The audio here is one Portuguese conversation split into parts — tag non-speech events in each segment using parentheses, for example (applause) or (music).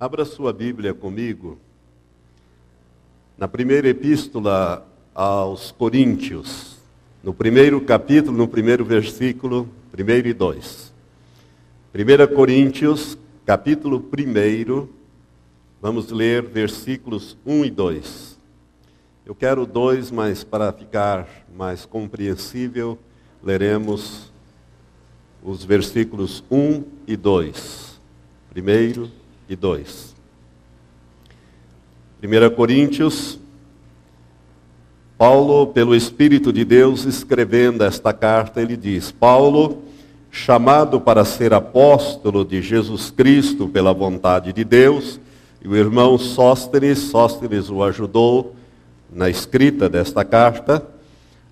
Abra sua Bíblia comigo. Na primeira epístola aos Coríntios, no primeiro capítulo, no primeiro versículo, primeiro e dois. 1 Coríntios, capítulo 1, vamos ler versículos 1 e 2. Eu quero dois, mas para ficar mais compreensível, leremos os versículos 1 e 2. Primeiro e 2. 1 Coríntios, Paulo, pelo Espírito de Deus, escrevendo esta carta, ele diz: Paulo, chamado para ser apóstolo de Jesus Cristo pela vontade de Deus, e o irmão Sóstenes, Sóstenes o ajudou na escrita desta carta,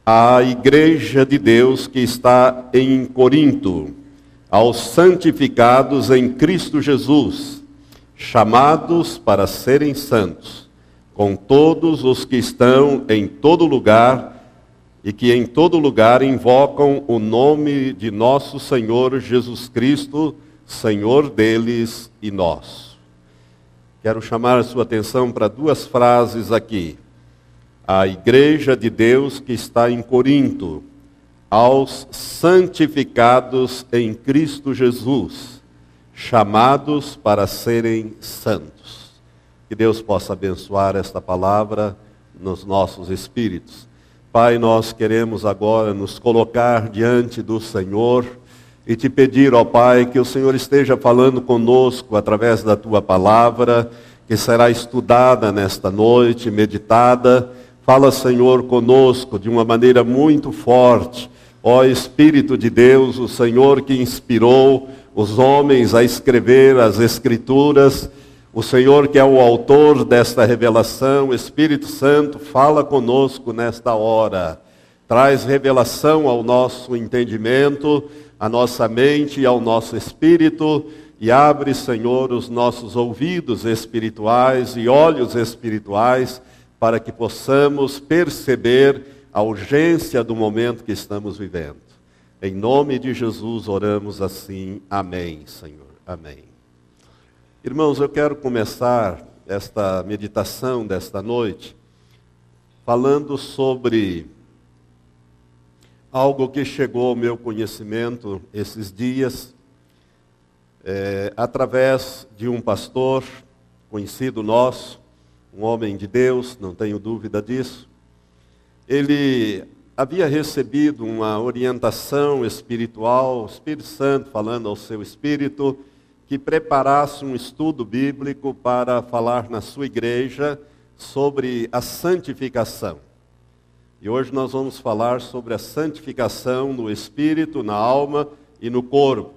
à igreja de Deus que está em Corinto, aos santificados em Cristo Jesus chamados para serem santos, com todos os que estão em todo lugar e que em todo lugar invocam o nome de nosso Senhor Jesus Cristo, Senhor deles e nós. Quero chamar a sua atenção para duas frases aqui. A igreja de Deus que está em Corinto, aos santificados em Cristo Jesus chamados para serem santos. Que Deus possa abençoar esta palavra nos nossos espíritos. Pai, nós queremos agora nos colocar diante do Senhor e te pedir, ó Pai, que o Senhor esteja falando conosco através da tua palavra, que será estudada nesta noite, meditada. Fala, Senhor, conosco de uma maneira muito forte. Ó Espírito de Deus, o Senhor que inspirou os homens a escrever as Escrituras. O Senhor, que é o autor desta revelação, Espírito Santo, fala conosco nesta hora. Traz revelação ao nosso entendimento, à nossa mente e ao nosso espírito. E abre, Senhor, os nossos ouvidos espirituais e olhos espirituais para que possamos perceber a urgência do momento que estamos vivendo. Em nome de Jesus oramos assim. Amém, Senhor. Amém. Irmãos, eu quero começar esta meditação desta noite falando sobre algo que chegou ao meu conhecimento esses dias, é, através de um pastor conhecido nosso, um homem de Deus, não tenho dúvida disso. Ele havia recebido uma orientação espiritual, o Espírito Santo falando ao seu espírito, que preparasse um estudo bíblico para falar na sua igreja sobre a santificação. E hoje nós vamos falar sobre a santificação no espírito, na alma e no corpo,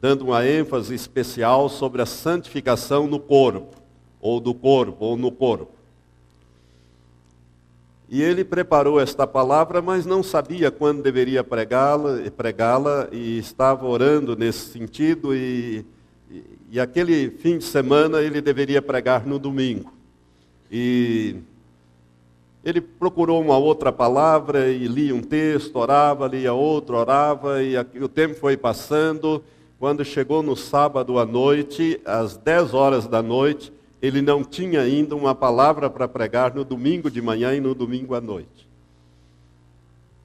dando uma ênfase especial sobre a santificação no corpo, ou do corpo, ou no corpo. E ele preparou esta palavra, mas não sabia quando deveria pregá-la, pregá-la e estava orando nesse sentido e, e, e aquele fim de semana ele deveria pregar no domingo. E ele procurou uma outra palavra e lia um texto, orava, lia outro, orava, e o tempo foi passando. Quando chegou no sábado à noite, às 10 horas da noite, ele não tinha ainda uma palavra para pregar no domingo de manhã e no domingo à noite.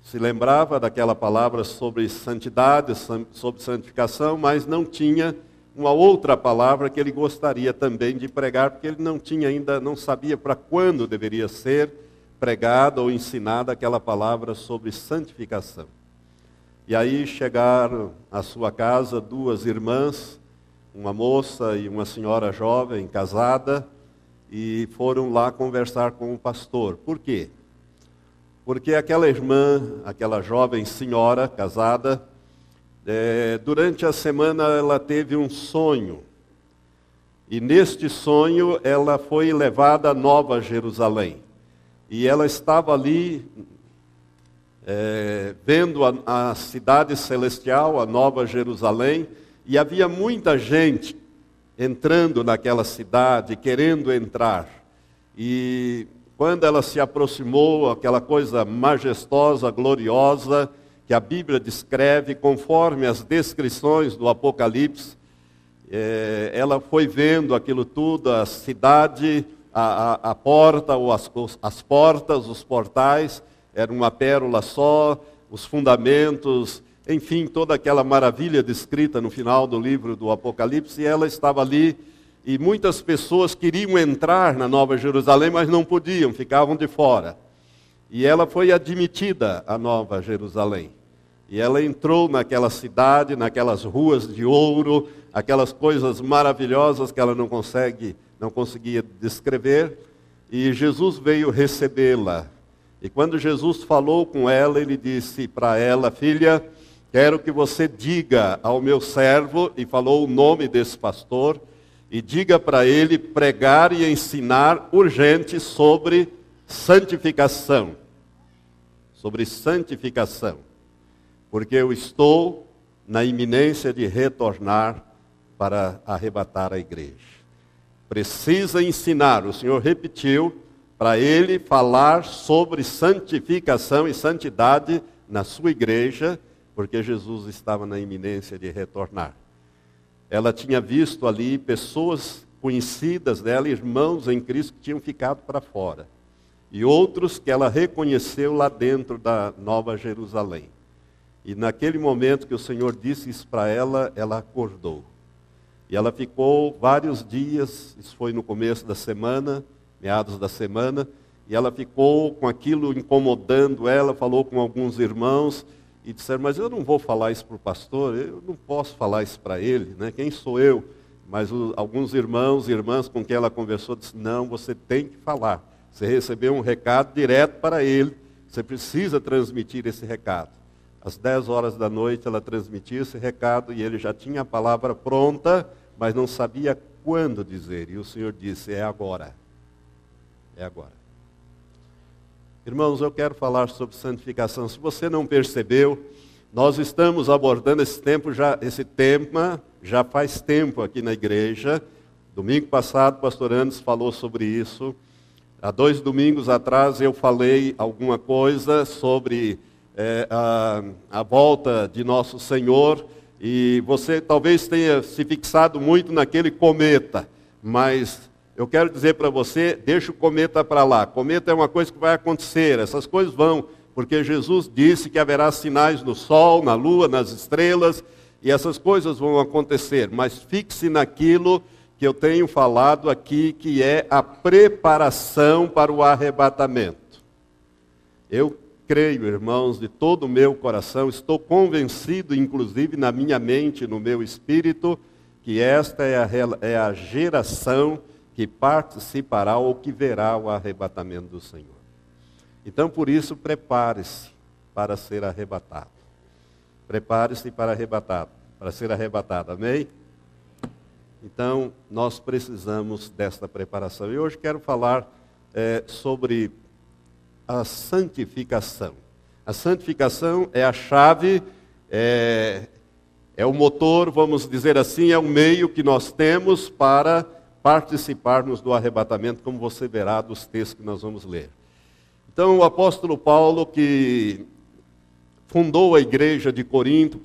Se lembrava daquela palavra sobre santidade, sobre santificação, mas não tinha uma outra palavra que ele gostaria também de pregar, porque ele não tinha ainda, não sabia para quando deveria ser pregada ou ensinada aquela palavra sobre santificação. E aí chegaram à sua casa duas irmãs, uma moça e uma senhora jovem casada e foram lá conversar com o pastor. Por quê? Porque aquela irmã, aquela jovem senhora casada, é, durante a semana ela teve um sonho. E neste sonho ela foi levada a Nova Jerusalém. E ela estava ali é, vendo a, a cidade celestial, a Nova Jerusalém, e havia muita gente entrando naquela cidade, querendo entrar. E quando ela se aproximou, aquela coisa majestosa, gloriosa, que a Bíblia descreve conforme as descrições do Apocalipse, É, ela foi vendo aquilo tudo, a cidade, a, a, a porta, ou as, as portas, os portais, era uma pérola só, os fundamentos, enfim, toda aquela maravilha descrita no final do livro do Apocalipse, e ela estava ali, e muitas pessoas queriam entrar na Nova Jerusalém, mas não podiam, ficavam de fora. E ela foi admitida à Nova Jerusalém. E ela entrou naquela cidade, naquelas ruas de ouro, aquelas coisas maravilhosas que ela não consegue, não conseguia descrever, e Jesus veio recebê-la. E quando Jesus falou com ela, ele disse para ela: "Filha, quero que você diga ao meu servo", e falou o nome desse pastor, e diga para ele pregar e ensinar urgente sobre santificação. Sobre santificação porque eu estou na iminência de retornar para arrebatar a igreja. Precisa ensinar, o Senhor repetiu, para ele falar sobre santificação e santidade na sua igreja, porque Jesus estava na iminência de retornar. Ela tinha visto ali pessoas conhecidas dela, irmãos em Cristo, que tinham ficado para fora. E outros que ela reconheceu lá dentro da Nova Jerusalém. E naquele momento que o Senhor disse isso para ela, ela acordou. E ela ficou vários dias, isso foi no começo da semana, meados da semana, e ela ficou com aquilo incomodando ela, falou com alguns irmãos e disseram: Mas eu não vou falar isso para o pastor, eu não posso falar isso para ele, né? quem sou eu? Mas alguns irmãos e irmãs com quem ela conversou disseram: Não, você tem que falar. Você recebeu um recado direto para ele, você precisa transmitir esse recado. Às 10 horas da noite ela transmitia esse recado e ele já tinha a palavra pronta, mas não sabia quando dizer. E o Senhor disse: É agora. É agora. Irmãos, eu quero falar sobre santificação. Se você não percebeu, nós estamos abordando esse tempo já, esse tema já faz tempo aqui na igreja. Domingo passado, o pastor Andes falou sobre isso. Há dois domingos atrás eu falei alguma coisa sobre é, a, a volta de nosso Senhor, e você talvez tenha se fixado muito naquele cometa, mas eu quero dizer para você, deixa o cometa para lá. Cometa é uma coisa que vai acontecer, essas coisas vão, porque Jesus disse que haverá sinais no sol, na lua, nas estrelas, e essas coisas vão acontecer, mas fixe naquilo que eu tenho falado aqui, que é a preparação para o arrebatamento. Eu creio, irmãos, de todo o meu coração, estou convencido, inclusive na minha mente, no meu espírito, que esta é a, é a geração que participará ou que verá o arrebatamento do Senhor. Então, por isso, prepare-se para ser arrebatado. Prepare-se para arrebatado, para ser arrebatado. Amém? Então, nós precisamos desta preparação. E hoje quero falar é, sobre a santificação. A santificação é a chave, é, é o motor, vamos dizer assim, é o meio que nós temos para participarmos do arrebatamento, como você verá dos textos que nós vamos ler. Então, o apóstolo Paulo, que fundou a igreja de Corinto,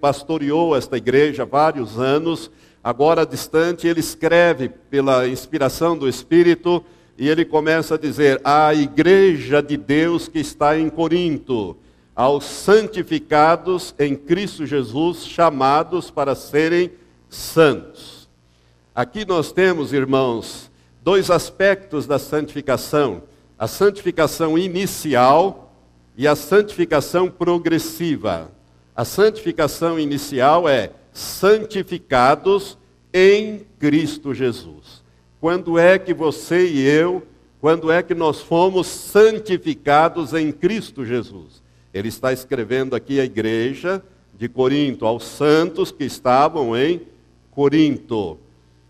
pastoreou esta igreja vários anos, agora distante, ele escreve pela inspiração do Espírito e ele começa a dizer: a igreja de Deus que está em Corinto, aos santificados em Cristo Jesus, chamados para serem santos. Aqui nós temos, irmãos, dois aspectos da santificação: a santificação inicial e a santificação progressiva. A santificação inicial é santificados em Cristo Jesus. Quando é que você e eu, quando é que nós fomos santificados em Cristo Jesus? Ele está escrevendo aqui à igreja de Corinto, aos santos que estavam em Corinto.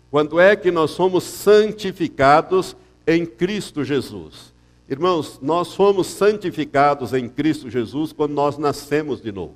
Quando é que nós somos santificados em Cristo Jesus? Irmãos, nós fomos santificados em Cristo Jesus quando nós nascemos de novo.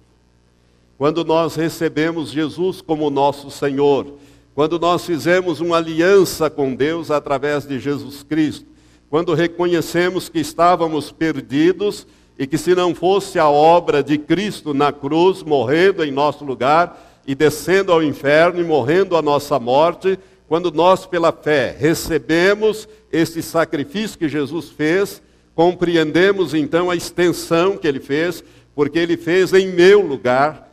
Quando nós recebemos Jesus como nosso Senhor quando nós fizemos uma aliança com Deus através de Jesus Cristo, quando reconhecemos que estávamos perdidos e que se não fosse a obra de Cristo na cruz, morrendo em nosso lugar, e descendo ao inferno e morrendo a nossa morte, quando nós, pela fé, recebemos esse sacrifício que Jesus fez, compreendemos então a extensão que ele fez, porque ele fez em meu lugar.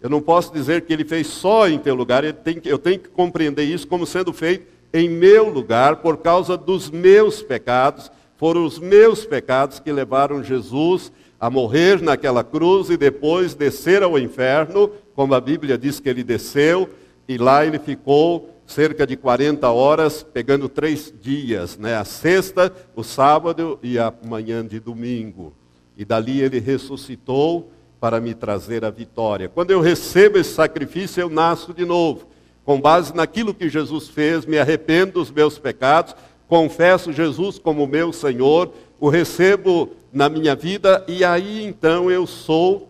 Eu não posso dizer que ele fez só em teu lugar, eu tenho, que compreender isso como sendo feito em meu lugar, por causa dos meus pecados. Foram os meus pecados que levaram Jesus a morrer naquela cruz e depois descer ao inferno, como a Bíblia diz que ele desceu, e lá ele ficou cerca de 40 horas, pegando três dias, né? a sexta, o sábado e a manhã de domingo. E dali ele ressuscitou para me trazer a vitória. Quando eu recebo esse sacrifício, eu nasço de novo. Com base naquilo que Jesus fez, me arrependo dos meus pecados, confesso Jesus como meu Senhor, o recebo na minha vida e aí então eu sou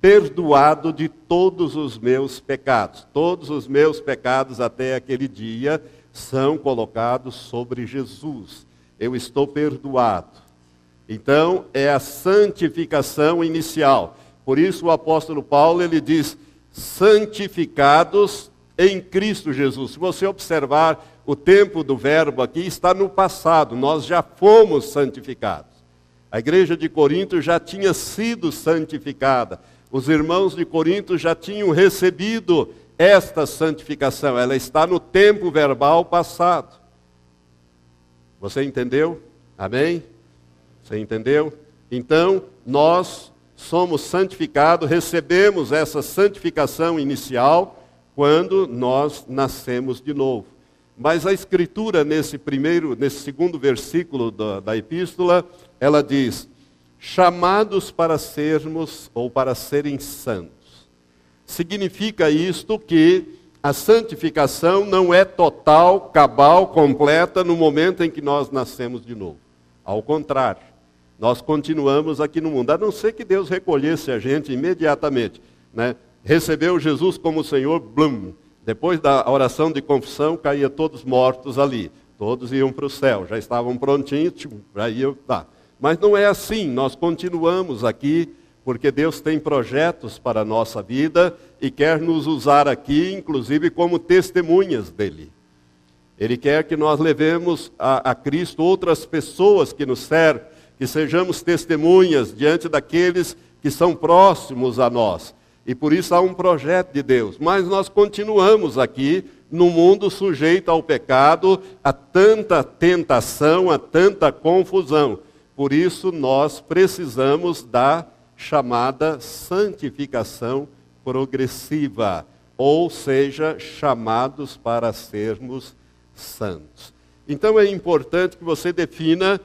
perdoado de todos os meus pecados. Todos os meus pecados até aquele dia são colocados sobre Jesus. Eu estou perdoado. Então, é a santificação inicial. Por isso o apóstolo Paulo ele diz: santificados em Cristo Jesus. Se você observar o tempo do verbo aqui está no passado, nós já fomos santificados. A igreja de Corinto já tinha sido santificada. Os irmãos de Corinto já tinham recebido esta santificação. Ela está no tempo verbal passado. Você entendeu? Amém? Você entendeu? Então, nós somos santificados, recebemos essa santificação inicial quando nós nascemos de novo. Mas a escritura nesse primeiro, nesse segundo versículo da, da epístola, ela diz: chamados para sermos ou para serem santos. Significa isto que a santificação não é total, cabal, completa no momento em que nós nascemos de novo. Ao contrário, nós continuamos aqui no mundo, a não ser que Deus recolhesse a gente imediatamente. Né? Recebeu Jesus como Senhor, blum. Depois da oração de confissão, caía todos mortos ali. Todos iam para o céu, já estavam prontinhos, já iam. Tá. Mas não é assim, nós continuamos aqui, porque Deus tem projetos para a nossa vida e quer nos usar aqui, inclusive como testemunhas dele. Ele quer que nós levemos a, a Cristo outras pessoas que nos servem, que sejamos testemunhas diante daqueles que são próximos a nós. E por isso há um projeto de Deus. Mas nós continuamos aqui no mundo sujeito ao pecado, a tanta tentação, a tanta confusão. Por isso, nós precisamos da chamada santificação progressiva, ou seja, chamados para sermos santos. Então é importante que você defina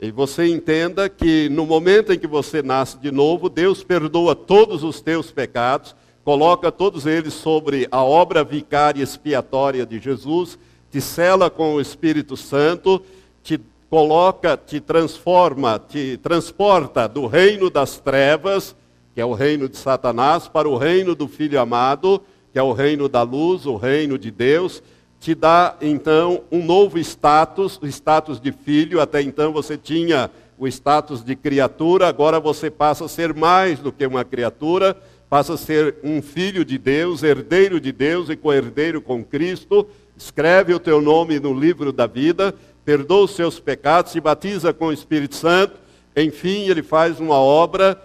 e você entenda que no momento em que você nasce de novo, Deus perdoa todos os teus pecados, coloca todos eles sobre a obra vicária expiatória de Jesus, te cela com o Espírito Santo, te coloca, te transforma, te transporta do reino das trevas, que é o reino de Satanás, para o reino do Filho amado, que é o reino da luz, o reino de Deus, te dá então um novo status, o status de filho, até então você tinha o status de criatura, agora você passa a ser mais do que uma criatura, passa a ser um filho de Deus, herdeiro de Deus e co-herdeiro com Cristo, escreve o teu nome no livro da vida, perdoa os seus pecados, se batiza com o Espírito Santo, enfim, ele faz uma obra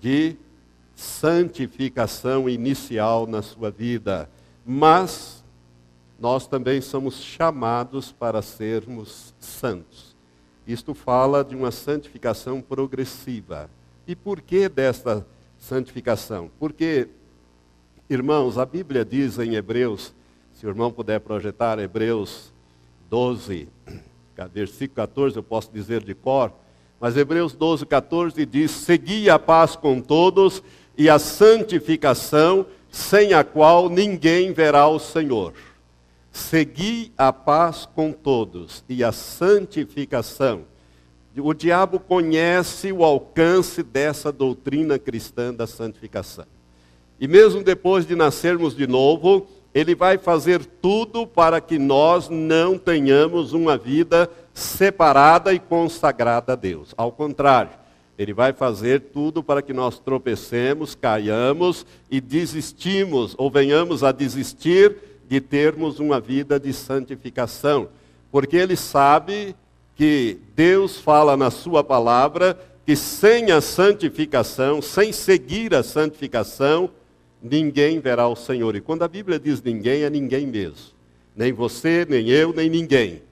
de santificação inicial na sua vida. Mas nós também somos chamados para sermos santos. Isto fala de uma santificação progressiva. E por que desta santificação? Porque, irmãos, a Bíblia diz em Hebreus, se o irmão puder projetar Hebreus 12, versículo 14, eu posso dizer de cor, mas Hebreus 12, 14 diz: Segui a paz com todos e a santificação, sem a qual ninguém verá o Senhor. Segui a paz com todos e a santificação. O diabo conhece o alcance dessa doutrina cristã da santificação. E mesmo depois de nascermos de novo, ele vai fazer tudo para que nós não tenhamos uma vida separada e consagrada a Deus. Ao contrário, Ele vai fazer tudo para que nós tropecemos, caiamos e desistimos, ou venhamos a desistir de termos uma vida de santificação. Porque Ele sabe que Deus fala na Sua palavra que sem a santificação, sem seguir a santificação, ninguém verá o Senhor. E quando a Bíblia diz ninguém, é ninguém mesmo. Nem você, nem eu, nem ninguém.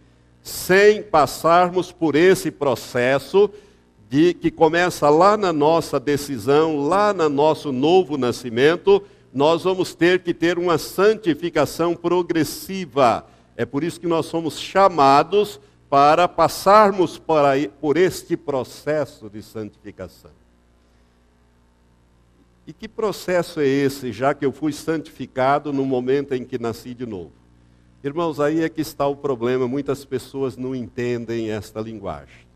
Sem passarmos por esse processo de que começa lá na nossa decisão, lá no nosso novo nascimento, nós vamos ter que ter uma santificação progressiva. É por isso que nós somos chamados para passarmos por, aí, por este processo de santificação. E que processo é esse, já que eu fui santificado no momento em que nasci de novo? Irmãos, aí é que está o problema, muitas pessoas não entendem esta linguagem.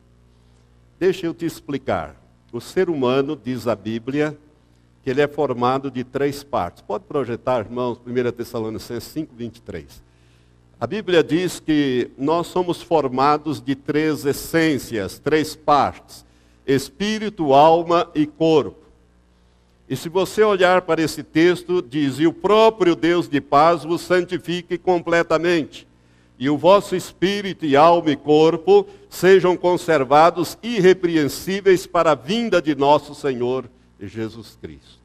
Deixa eu te explicar. O ser humano, diz a Bíblia, que ele é formado de três partes. Pode projetar, irmãos, 1 Tessalonicenses 5, 23. A Bíblia diz que nós somos formados de três essências, três partes: espírito, alma e corpo. E se você olhar para esse texto, diz: E o próprio Deus de paz vos santifique completamente, e o vosso espírito e alma e corpo sejam conservados irrepreensíveis para a vinda de nosso Senhor Jesus Cristo.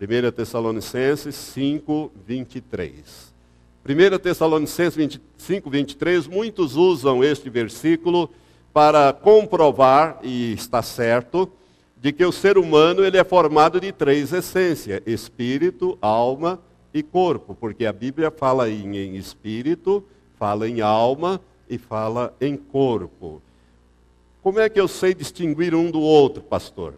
1 Tessalonicenses 5, 23. 1 Tessalonicenses 5, 23, muitos usam este versículo para comprovar, e está certo, de que o ser humano ele é formado de três essências: espírito, alma e corpo, porque a Bíblia fala em, em espírito, fala em alma e fala em corpo. Como é que eu sei distinguir um do outro, pastor?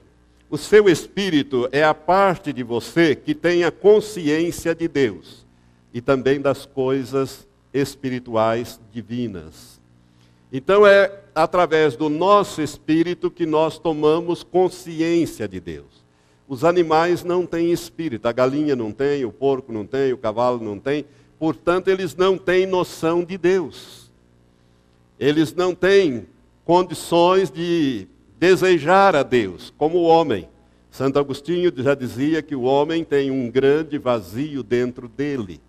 O seu espírito é a parte de você que tem a consciência de Deus e também das coisas espirituais divinas. Então é através do nosso espírito que nós tomamos consciência de Deus. Os animais não têm espírito, a galinha não tem, o porco não tem, o cavalo não tem, portanto, eles não têm noção de Deus. Eles não têm condições de desejar a Deus, como o homem. Santo Agostinho já dizia que o homem tem um grande vazio dentro dele.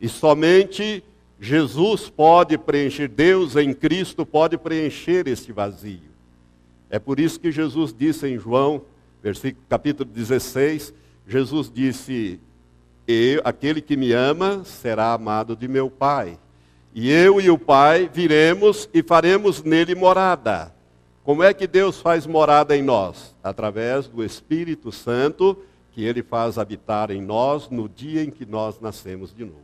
E somente Jesus pode preencher, Deus em Cristo pode preencher este vazio. É por isso que Jesus disse em João, versículo, capítulo 16, Jesus disse: aquele que me ama será amado de meu Pai. E eu e o Pai viremos e faremos nele morada. Como é que Deus faz morada em nós? Através do Espírito Santo, que ele faz habitar em nós no dia em que nós nascemos de novo.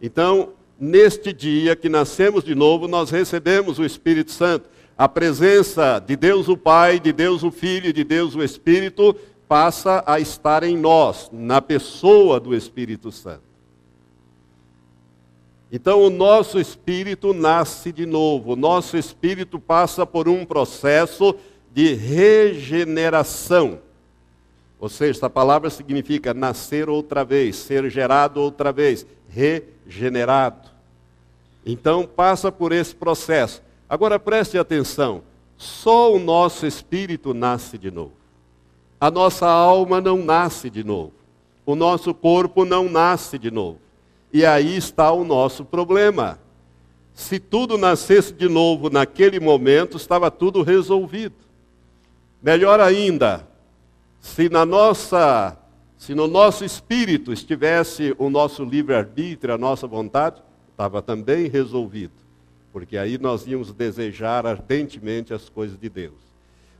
Então, neste dia que nascemos de novo, nós recebemos o Espírito Santo. A presença de Deus o Pai, de Deus o Filho de Deus o Espírito passa a estar em nós, na pessoa do Espírito Santo. Então, o nosso espírito nasce de novo, o nosso espírito passa por um processo de regeneração. Ou seja, essa palavra significa nascer outra vez, ser gerado outra vez, regenerado. Então passa por esse processo. Agora preste atenção: só o nosso espírito nasce de novo. A nossa alma não nasce de novo. O nosso corpo não nasce de novo. E aí está o nosso problema. Se tudo nascesse de novo naquele momento, estava tudo resolvido. Melhor ainda, se na nossa se no nosso espírito estivesse o nosso livre-arbítrio, a nossa vontade, estava também resolvido. Porque aí nós íamos desejar ardentemente as coisas de Deus.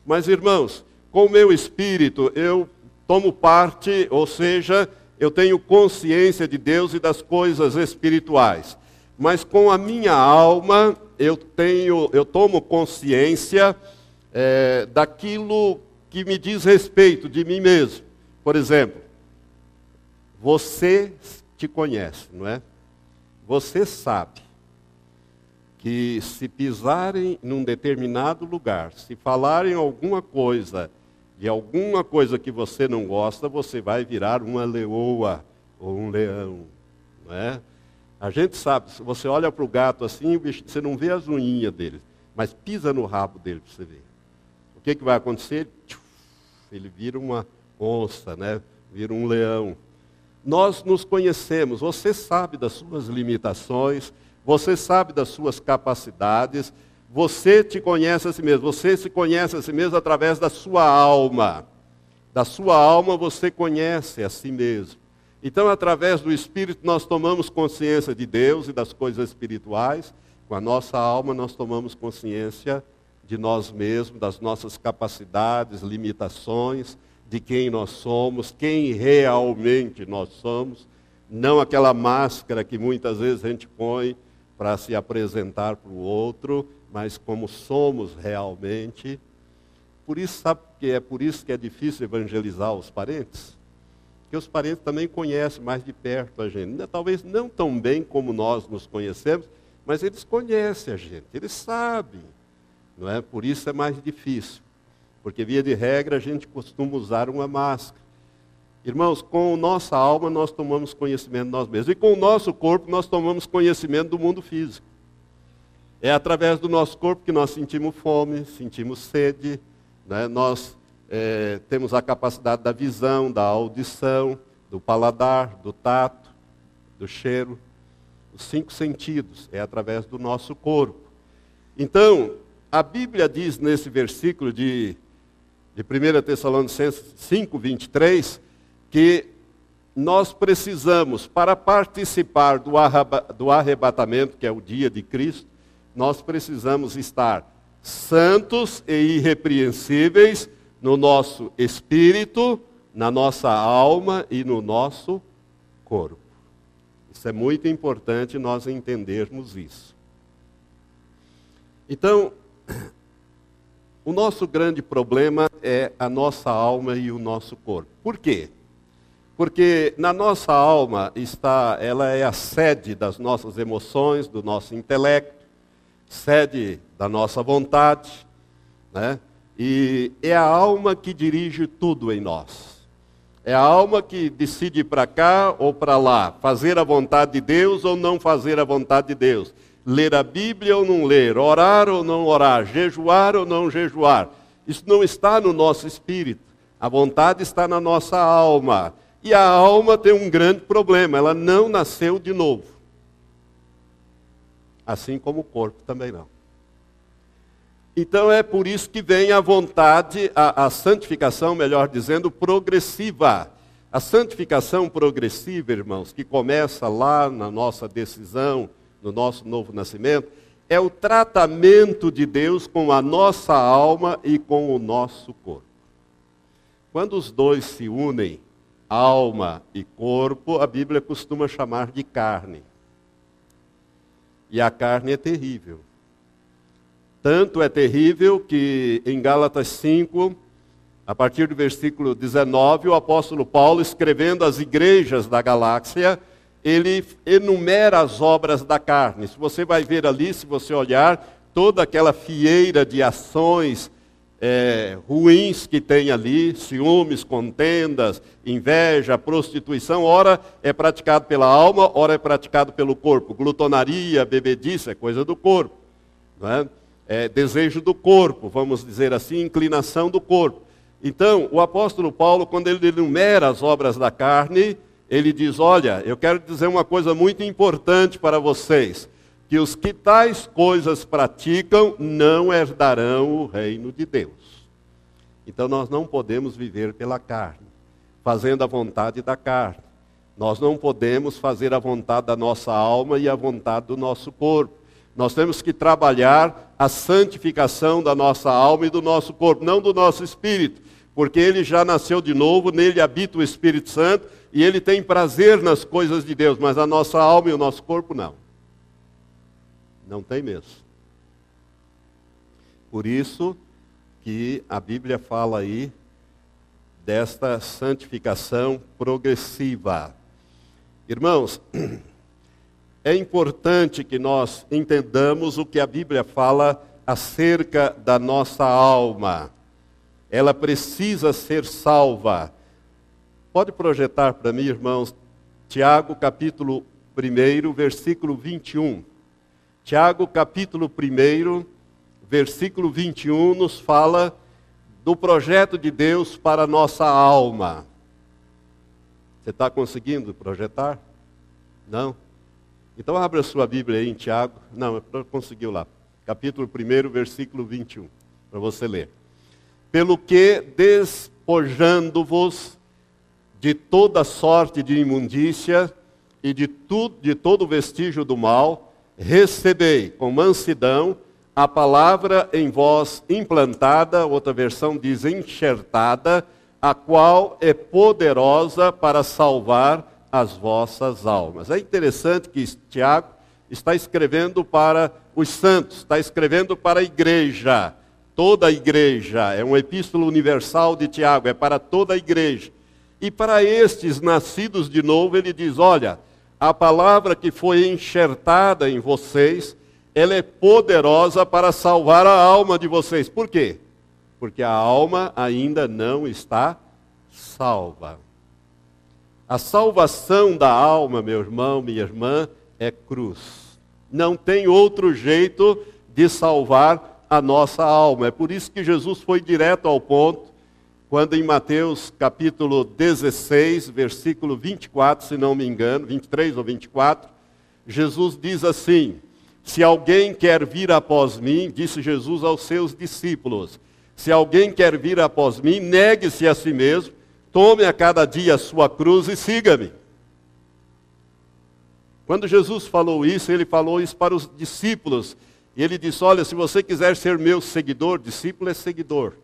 Mas, irmãos, com o meu espírito, eu tomo parte, ou seja, eu tenho consciência de Deus e das coisas espirituais. Mas com a minha alma, eu tenho, eu tomo consciência é, daquilo que me diz respeito de mim mesmo. Por exemplo, você te conhece, não é? Você sabe que se pisarem num determinado lugar, se falarem alguma coisa de alguma coisa que você não gosta, você vai virar uma leoa ou um leão, não é? A gente sabe, se você olha para o gato assim, você não vê as unhinhas dele, mas pisa no rabo dele para você ver. que, que vai acontecer? Ele vira uma onça, né? vira um leão. Nós nos conhecemos, você sabe das suas limitações, você sabe das suas capacidades, você te conhece a si mesmo, você se conhece a si mesmo através da sua alma. Da sua alma você conhece a si mesmo. Então, através do Espírito, nós tomamos consciência de Deus e das coisas espirituais. Com a nossa alma, nós tomamos consciência de nós mesmos, das nossas capacidades, limitações, de quem nós somos, quem realmente nós somos. Não aquela máscara que muitas vezes a gente põe para se apresentar para o outro, mas como somos realmente. Por isso, sabe que é por isso que é difícil evangelizar os parentes? Porque os parentes também conhecem mais de perto a gente. Talvez não tão bem como nós nos conhecemos, mas eles conhecem a gente, eles sabem. Não é? Por isso é mais difícil. Porque, via de regra, a gente costuma usar uma máscara. Irmãos, com nossa alma nós tomamos conhecimento de nós mesmos. E com o nosso corpo nós tomamos conhecimento do mundo físico. É através do nosso corpo que nós sentimos fome, sentimos sede, né? nós é, temos a capacidade da visão, da audição, do paladar, do tato, do cheiro. Os cinco sentidos é através do nosso corpo. Então, a Bíblia diz nesse versículo de, de 1 Tessalonicenses 5, 23, que nós precisamos, para participar do arrebatamento, que é o dia de Cristo, nós precisamos estar santos e irrepreensíveis no nosso espírito, na nossa alma e no nosso corpo. Isso é muito importante nós entendermos isso. Então, o nosso grande problema é a nossa alma e o nosso corpo. Por quê? Porque na nossa alma está, ela é a sede das nossas emoções, do nosso intelecto, sede da nossa vontade, né? E é a alma que dirige tudo em nós. É a alma que decide para cá ou para lá, fazer a vontade de Deus ou não fazer a vontade de Deus, ler a Bíblia ou não ler, orar ou não orar, jejuar ou não jejuar. Isso não está no nosso espírito. A vontade está na nossa alma. E a alma tem um grande problema, ela não nasceu de novo assim como o corpo também não. Então é por isso que vem a vontade, a, a santificação, melhor dizendo, progressiva. A santificação progressiva, irmãos, que começa lá na nossa decisão, no nosso novo nascimento, é o tratamento de Deus com a nossa alma e com o nosso corpo. Quando os dois se unem, alma e corpo, a Bíblia costuma chamar de carne. E a carne é terrível. Tanto é terrível que em Gálatas 5, a partir do versículo 19, o apóstolo Paulo, escrevendo às igrejas da galáxia, ele enumera as obras da carne. Se você vai ver ali, se você olhar, toda aquela fieira de ações é, ruins que tem ali, ciúmes, contendas, inveja, prostituição, ora é praticado pela alma, ora é praticado pelo corpo. Glutonaria, bebedice, é coisa do corpo. É? É, desejo do corpo, vamos dizer assim, inclinação do corpo. Então, o apóstolo Paulo, quando ele enumera as obras da carne, ele diz: Olha, eu quero dizer uma coisa muito importante para vocês que os que tais coisas praticam não herdarão o reino de Deus. Então nós não podemos viver pela carne, fazendo a vontade da carne. Nós não podemos fazer a vontade da nossa alma e a vontade do nosso corpo. Nós temos que trabalhar a santificação da nossa alma e do nosso corpo, não do nosso espírito, porque ele já nasceu de novo, nele habita o Espírito Santo e ele tem prazer nas coisas de Deus, mas a nossa alma e o nosso corpo não. Não tem mesmo. Por isso que a Bíblia fala aí desta santificação progressiva. Irmãos, (clears throat) é importante que nós entendamos o que a Bíblia fala acerca da nossa alma. Ela precisa ser salva. Pode projetar para mim, irmãos, Tiago capítulo 1, versículo 21. Tiago, capítulo 1, versículo 21, nos fala do projeto de Deus para a nossa alma. Você está conseguindo projetar? Não? Então abra sua Bíblia aí em Tiago. Não, conseguiu lá. Capítulo 1, versículo 21, para você ler. Pelo que, despojando-vos de toda sorte de imundícia e de, tudo, de todo vestígio do mal, recebei com mansidão a palavra em vós implantada, outra versão diz enxertada, a qual é poderosa para salvar as vossas almas. É interessante que Tiago está escrevendo para os santos, está escrevendo para a igreja, toda a igreja. É uma epístola universal de Tiago, é para toda a igreja. E para estes nascidos de novo, ele diz: olha, a palavra que foi enxertada em vocês, ela é poderosa para salvar a alma de vocês. Por quê? Porque a alma ainda não está salva. A salvação da alma, meu irmão, minha irmã, é cruz. Não tem outro jeito de salvar a nossa alma. É por isso que Jesus foi direto ao ponto quando em Mateus capítulo 16, versículo 24, se não me engano, 23 ou 24, Jesus diz assim: Se alguém quer vir após mim, disse Jesus aos seus discípulos, se alguém quer vir após mim, negue-se a si mesmo, tome a cada dia a sua cruz e siga-me. Quando Jesus falou isso, ele falou isso para os discípulos. E ele disse: Olha, se você quiser ser meu seguidor, discípulo é seguidor.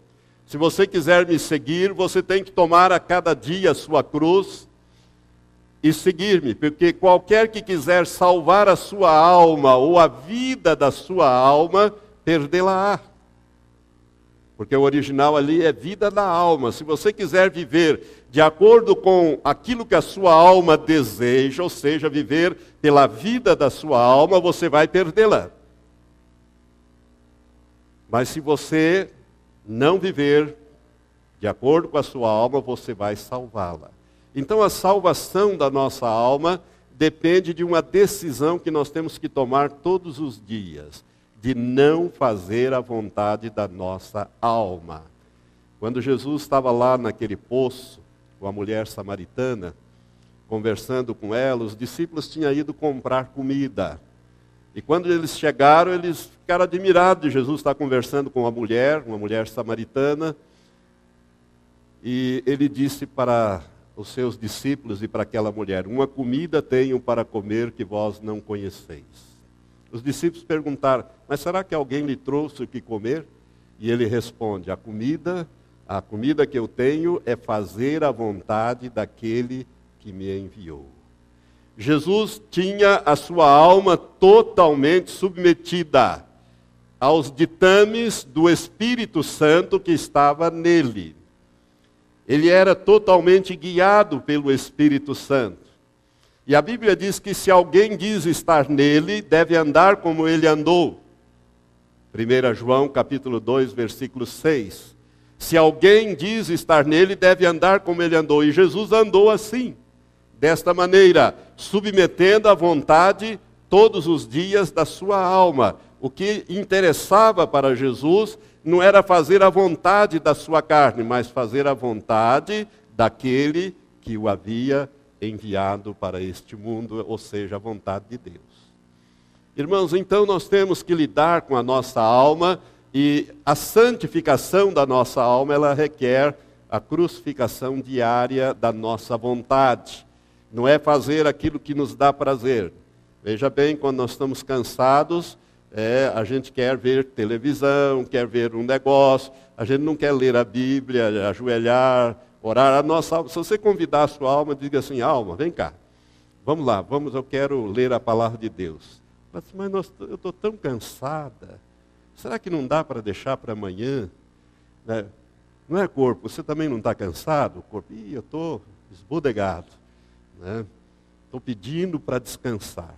Se você quiser me seguir, você tem que tomar a cada dia a sua cruz e seguir-me, porque qualquer que quiser salvar a sua alma ou a vida da sua alma, perdê-la-á. Porque o original ali é vida da alma. Se você quiser viver de acordo com aquilo que a sua alma deseja, ou seja, viver pela vida da sua alma, você vai perdê-la. Mas se você não viver de acordo com a sua alma, você vai salvá-la. Então a salvação da nossa alma depende de uma decisão que nós temos que tomar todos os dias, de não fazer a vontade da nossa alma. Quando Jesus estava lá naquele poço com a mulher samaritana, conversando com ela, os discípulos tinham ido comprar comida. E quando eles chegaram, eles ficaram admirados de Jesus estar conversando com uma mulher, uma mulher samaritana. E ele disse para os seus discípulos e para aquela mulher: Uma comida tenho para comer que vós não conheceis. Os discípulos perguntaram: Mas será que alguém lhe trouxe o que comer? E ele responde: A comida, a comida que eu tenho é fazer a vontade daquele que me enviou. Jesus tinha a sua alma totalmente submetida aos ditames do Espírito Santo que estava nele. Ele era totalmente guiado pelo Espírito Santo. E a Bíblia diz que se alguém diz estar nele, deve andar como ele andou. 1 João capítulo 2, versículo 6. Se alguém diz estar nele, deve andar como ele andou. E Jesus andou assim desta maneira, submetendo à vontade todos os dias da sua alma. O que interessava para Jesus não era fazer a vontade da sua carne, mas fazer a vontade daquele que o havia enviado para este mundo, ou seja, a vontade de Deus. Irmãos, então nós temos que lidar com a nossa alma e a santificação da nossa alma, ela requer a crucificação diária da nossa vontade não é fazer aquilo que nos dá prazer. Veja bem, quando nós estamos cansados, é, a gente quer ver televisão, quer ver um negócio, a gente não quer ler a Bíblia, ajoelhar, orar. A nossa alma, se você convidar a sua alma, diga assim, alma, vem cá, vamos lá, vamos, eu quero ler a palavra de Deus. Mas, mas nós, eu estou tão cansada, será que não dá para deixar para amanhã? Né? Não é corpo, você também não está cansado? Corpo, Ih, eu estou esbudegado. Estou né? pedindo para descansar.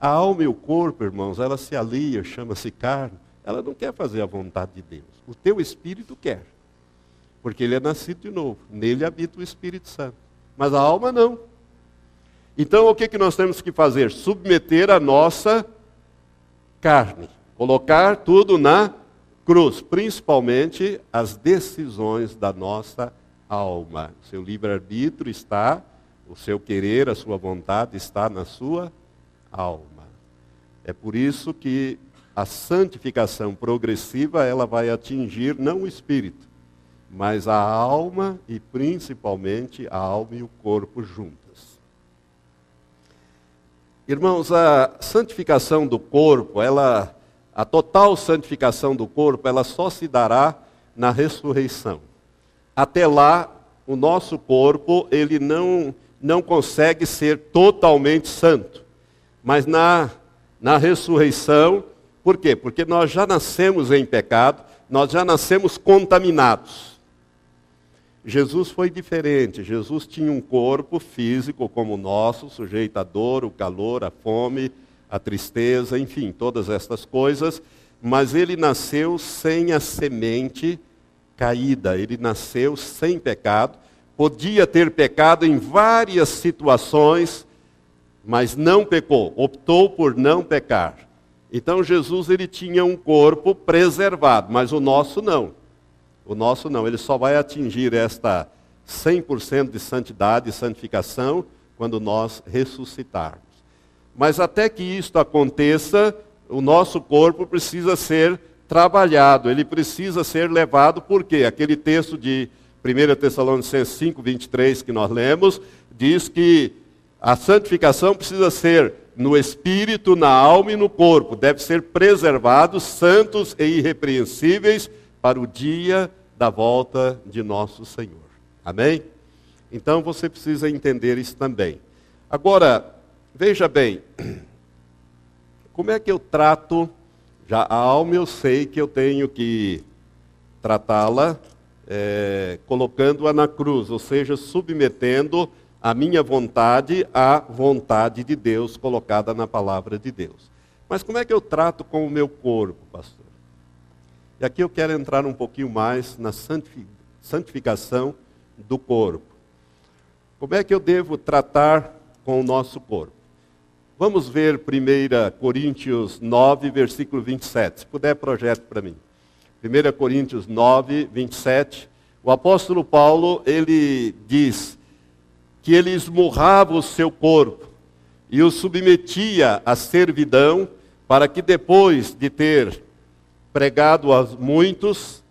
A alma e o corpo, irmãos, ela se alia, chama-se carne. Ela não quer fazer a vontade de Deus. O teu espírito quer. Porque ele é nascido de novo. Nele habita o Espírito Santo. Mas a alma não. Então o que, que nós temos que fazer? Submeter a nossa carne. Colocar tudo na cruz, principalmente as decisões da nossa alma. Seu livre-arbítrio está, o seu querer, a sua vontade está na sua alma. É por isso que a santificação progressiva ela vai atingir não o espírito, mas a alma e principalmente a alma e o corpo juntas. Irmãos, a santificação do corpo, ela a total santificação do corpo, ela só se dará na ressurreição. Até lá, o nosso corpo, ele não não consegue ser totalmente santo. Mas na na ressurreição, por quê? Porque nós já nascemos em pecado, nós já nascemos contaminados. Jesus foi diferente. Jesus tinha um corpo físico como o nosso, sujeito à dor, o calor, a fome, a tristeza, enfim, todas estas coisas, mas ele nasceu sem a semente caída, ele nasceu sem pecado, podia ter pecado em várias situações, mas não pecou, optou por não pecar. Então Jesus ele tinha um corpo preservado, mas o nosso não. O nosso não, ele só vai atingir esta 100% de santidade e santificação quando nós ressuscitarmos. Mas até que isto aconteça, o nosso corpo precisa ser trabalhado, ele precisa ser levado, porque aquele texto de 1 Tessalonicenses 5, 23 que nós lemos, diz que a santificação precisa ser no espírito, na alma e no corpo, deve ser preservados, santos e irrepreensíveis para o dia da volta de nosso Senhor. Amém? Então você precisa entender isso também. Agora, Veja bem, (clears throat) como é que eu trato, já a alma eu sei que eu tenho que tratá-la é, colocando-a na cruz, ou seja, submetendo a minha vontade à vontade de Deus colocada na palavra de Deus. Mas como é que eu trato com o meu corpo, pastor? E aqui eu quero entrar um pouquinho mais na santificação do corpo. Como é que eu devo tratar com o nosso corpo? Vamos ver 1 Coríntios 9, versículo 27. Se puder, projeto para mim. 1 Coríntios 9, 27. O apóstolo Paulo, ele diz que ele esmurrava o seu corpo e o submetia à servidão para que depois de ter pregado a muitos,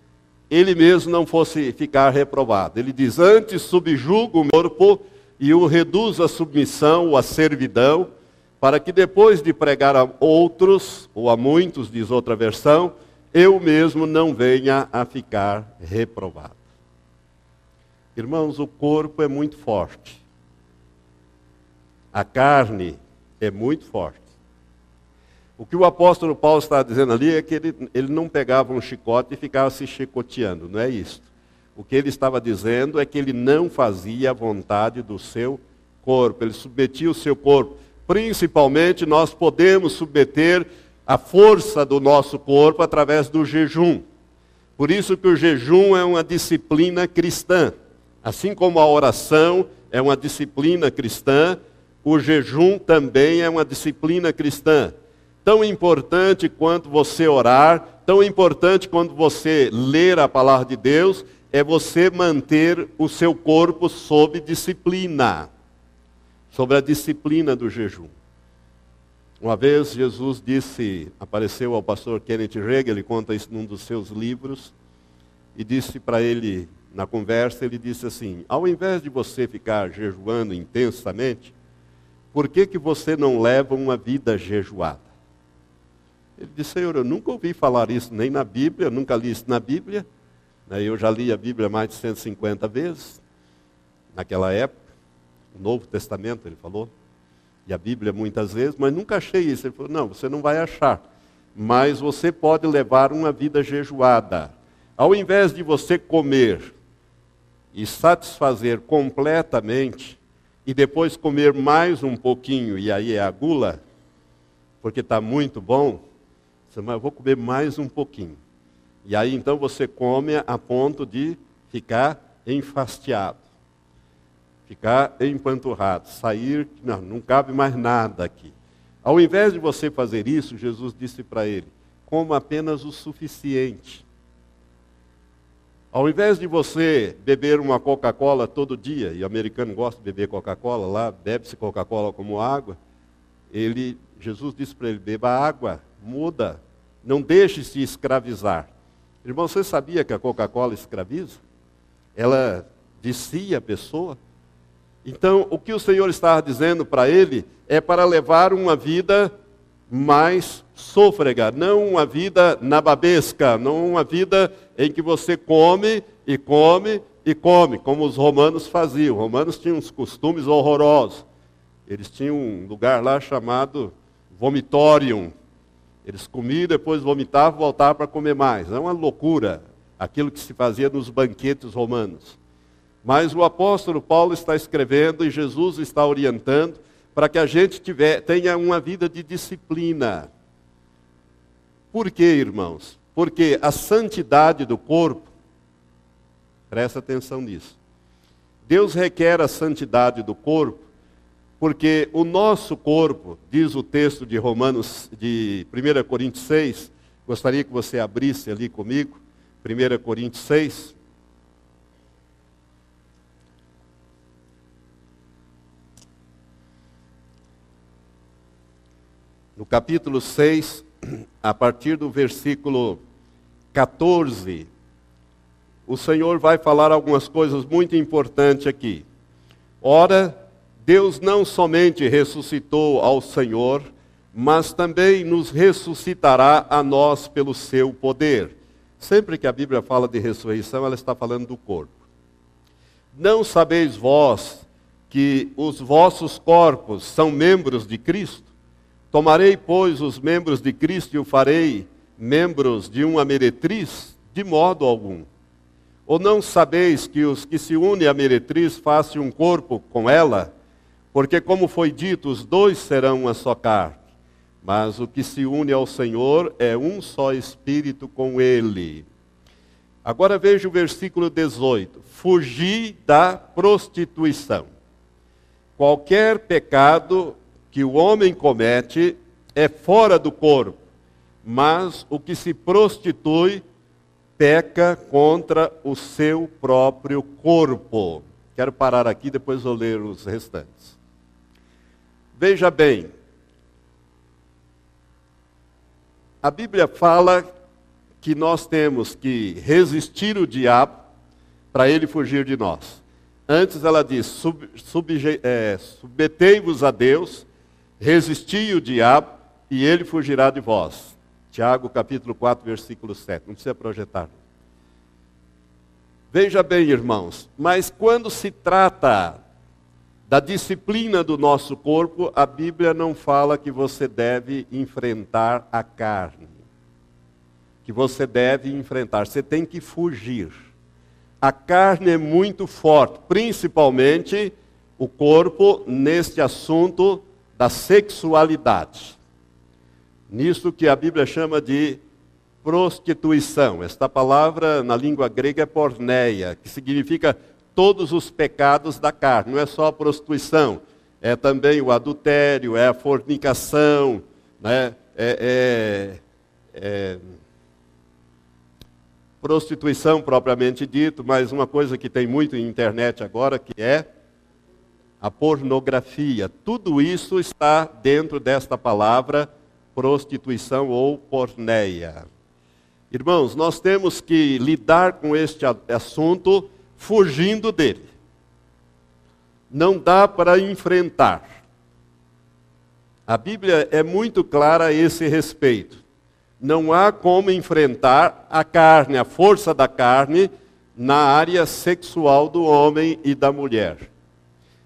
ele mesmo não fosse ficar reprovado. Ele diz: Antes subjugo o corpo e o reduzo à submissão ou à servidão, para que depois de pregar a outros, ou a muitos, diz outra versão, eu mesmo não venha a ficar reprovado. Irmãos, o corpo é muito forte. A carne é muito forte. O que o apóstolo Paulo está dizendo ali é que ele, ele não pegava um chicote e ficava se chicoteando, não é isso. O que ele estava dizendo é que ele não fazia a vontade do seu corpo, ele submetia o seu corpo Principalmente, nós podemos submeter a força do nosso corpo através do jejum. Por isso que o jejum é uma disciplina cristã. Assim como a oração é uma disciplina cristã, o jejum também é uma disciplina cristã. Tão importante quanto você orar, tão importante quanto você ler a palavra de Deus, é você manter o seu corpo sob disciplina sobre a disciplina do jejum. Uma vez Jesus disse, apareceu ao pastor Kenneth Reagan, ele conta isso num dos seus livros, e disse para ele, na conversa, ele disse assim: ao invés de você ficar jejuando intensamente, por que, que você não leva uma vida jejuada? Ele disse, Senhor, eu nunca ouvi falar isso nem na Bíblia, nunca li isso na Bíblia. Né, eu já li a Bíblia mais de 150 vezes, naquela época. O Novo Testamento, ele falou, e a Bíblia muitas vezes, mas nunca achei isso. Ele falou: não, você não vai achar. Mas você pode levar uma vida jejuada. Ao invés de você comer e satisfazer completamente, e depois comer mais um pouquinho, e aí é a gula, porque está muito bom, você mas eu vou comer mais um pouquinho. E aí então você come a ponto de ficar enfastiado ficar empanturrado, sair, não, não cabe mais nada aqui. Ao invés de você fazer isso, Jesus disse para ele: coma apenas o suficiente. Ao invés de você beber uma Coca-Cola todo dia, e o americano gosta de beber Coca-Cola, lá bebe-se Coca-Cola como água, ele, Jesus disse para ele: beba água, muda, não deixe se escravizar. Irmão, você sabia que a Coca-Cola escraviza? Ela vicia a pessoa. Então, o que o Senhor estava dizendo para ele é para levar uma vida mais sôfrega, não uma vida nababesca, não uma vida em que você come e come e come, como os romanos faziam. Os romanos tinham uns costumes horrorosos. Eles tinham um lugar lá chamado vomitorium. Eles comiam, depois vomitavam, voltavam para comer mais. É uma loucura aquilo que se fazia nos banquetes romanos. Mas o apóstolo Paulo está escrevendo e Jesus está orientando para que a gente tiver, tenha uma vida de disciplina. Por quê, irmãos? Porque a santidade do corpo, presta atenção nisso. Deus requer a santidade do corpo, porque o nosso corpo, diz o texto de Romanos, de 1 Coríntios 6, gostaria que você abrisse ali comigo, 1 Coríntios 6. No capítulo 6, a partir do versículo 14, o Senhor vai falar algumas coisas muito importantes aqui. Ora, Deus não somente ressuscitou ao Senhor, mas também nos ressuscitará a nós pelo seu poder. Sempre que a Bíblia fala de ressurreição, ela está falando do corpo. Não sabeis vós que os vossos corpos são membros de Cristo? Tomarei, pois, os membros de Cristo e o farei membros de uma meretriz? De modo algum. Ou não sabeis que os que se unem à meretriz fazem um corpo com ela? Porque, como foi dito, os dois serão uma só carne. Mas o que se une ao Senhor é um só espírito com ele. Agora veja o versículo 18: Fugi da prostituição. Qualquer pecado que o homem comete é fora do corpo, mas o que se prostitui peca contra o seu próprio corpo. Quero parar aqui, depois vou ler os restantes. Veja bem, a Bíblia fala que nós temos que resistir o diabo para ele fugir de nós. Antes ela diz: sub, sub, é, submetei-vos a Deus Resisti o diabo e ele fugirá de vós. Tiago capítulo 4, versículo 7. Não precisa projetar. Veja bem, irmãos, mas quando se trata da disciplina do nosso corpo, a Bíblia não fala que você deve enfrentar a carne. Que você deve enfrentar, você tem que fugir. A carne é muito forte, principalmente o corpo neste assunto da sexualidade. Nisso que a Bíblia chama de prostituição. Esta palavra na língua grega é porneia, que significa todos os pecados da carne. Não é só a prostituição, é também o adultério, é a fornicação, né? é, é, é prostituição propriamente dito, mas uma coisa que tem muito em internet agora que é a pornografia, tudo isso está dentro desta palavra prostituição ou porneia. Irmãos, nós temos que lidar com este assunto fugindo dele. Não dá para enfrentar. A Bíblia é muito clara a esse respeito. Não há como enfrentar a carne, a força da carne, na área sexual do homem e da mulher.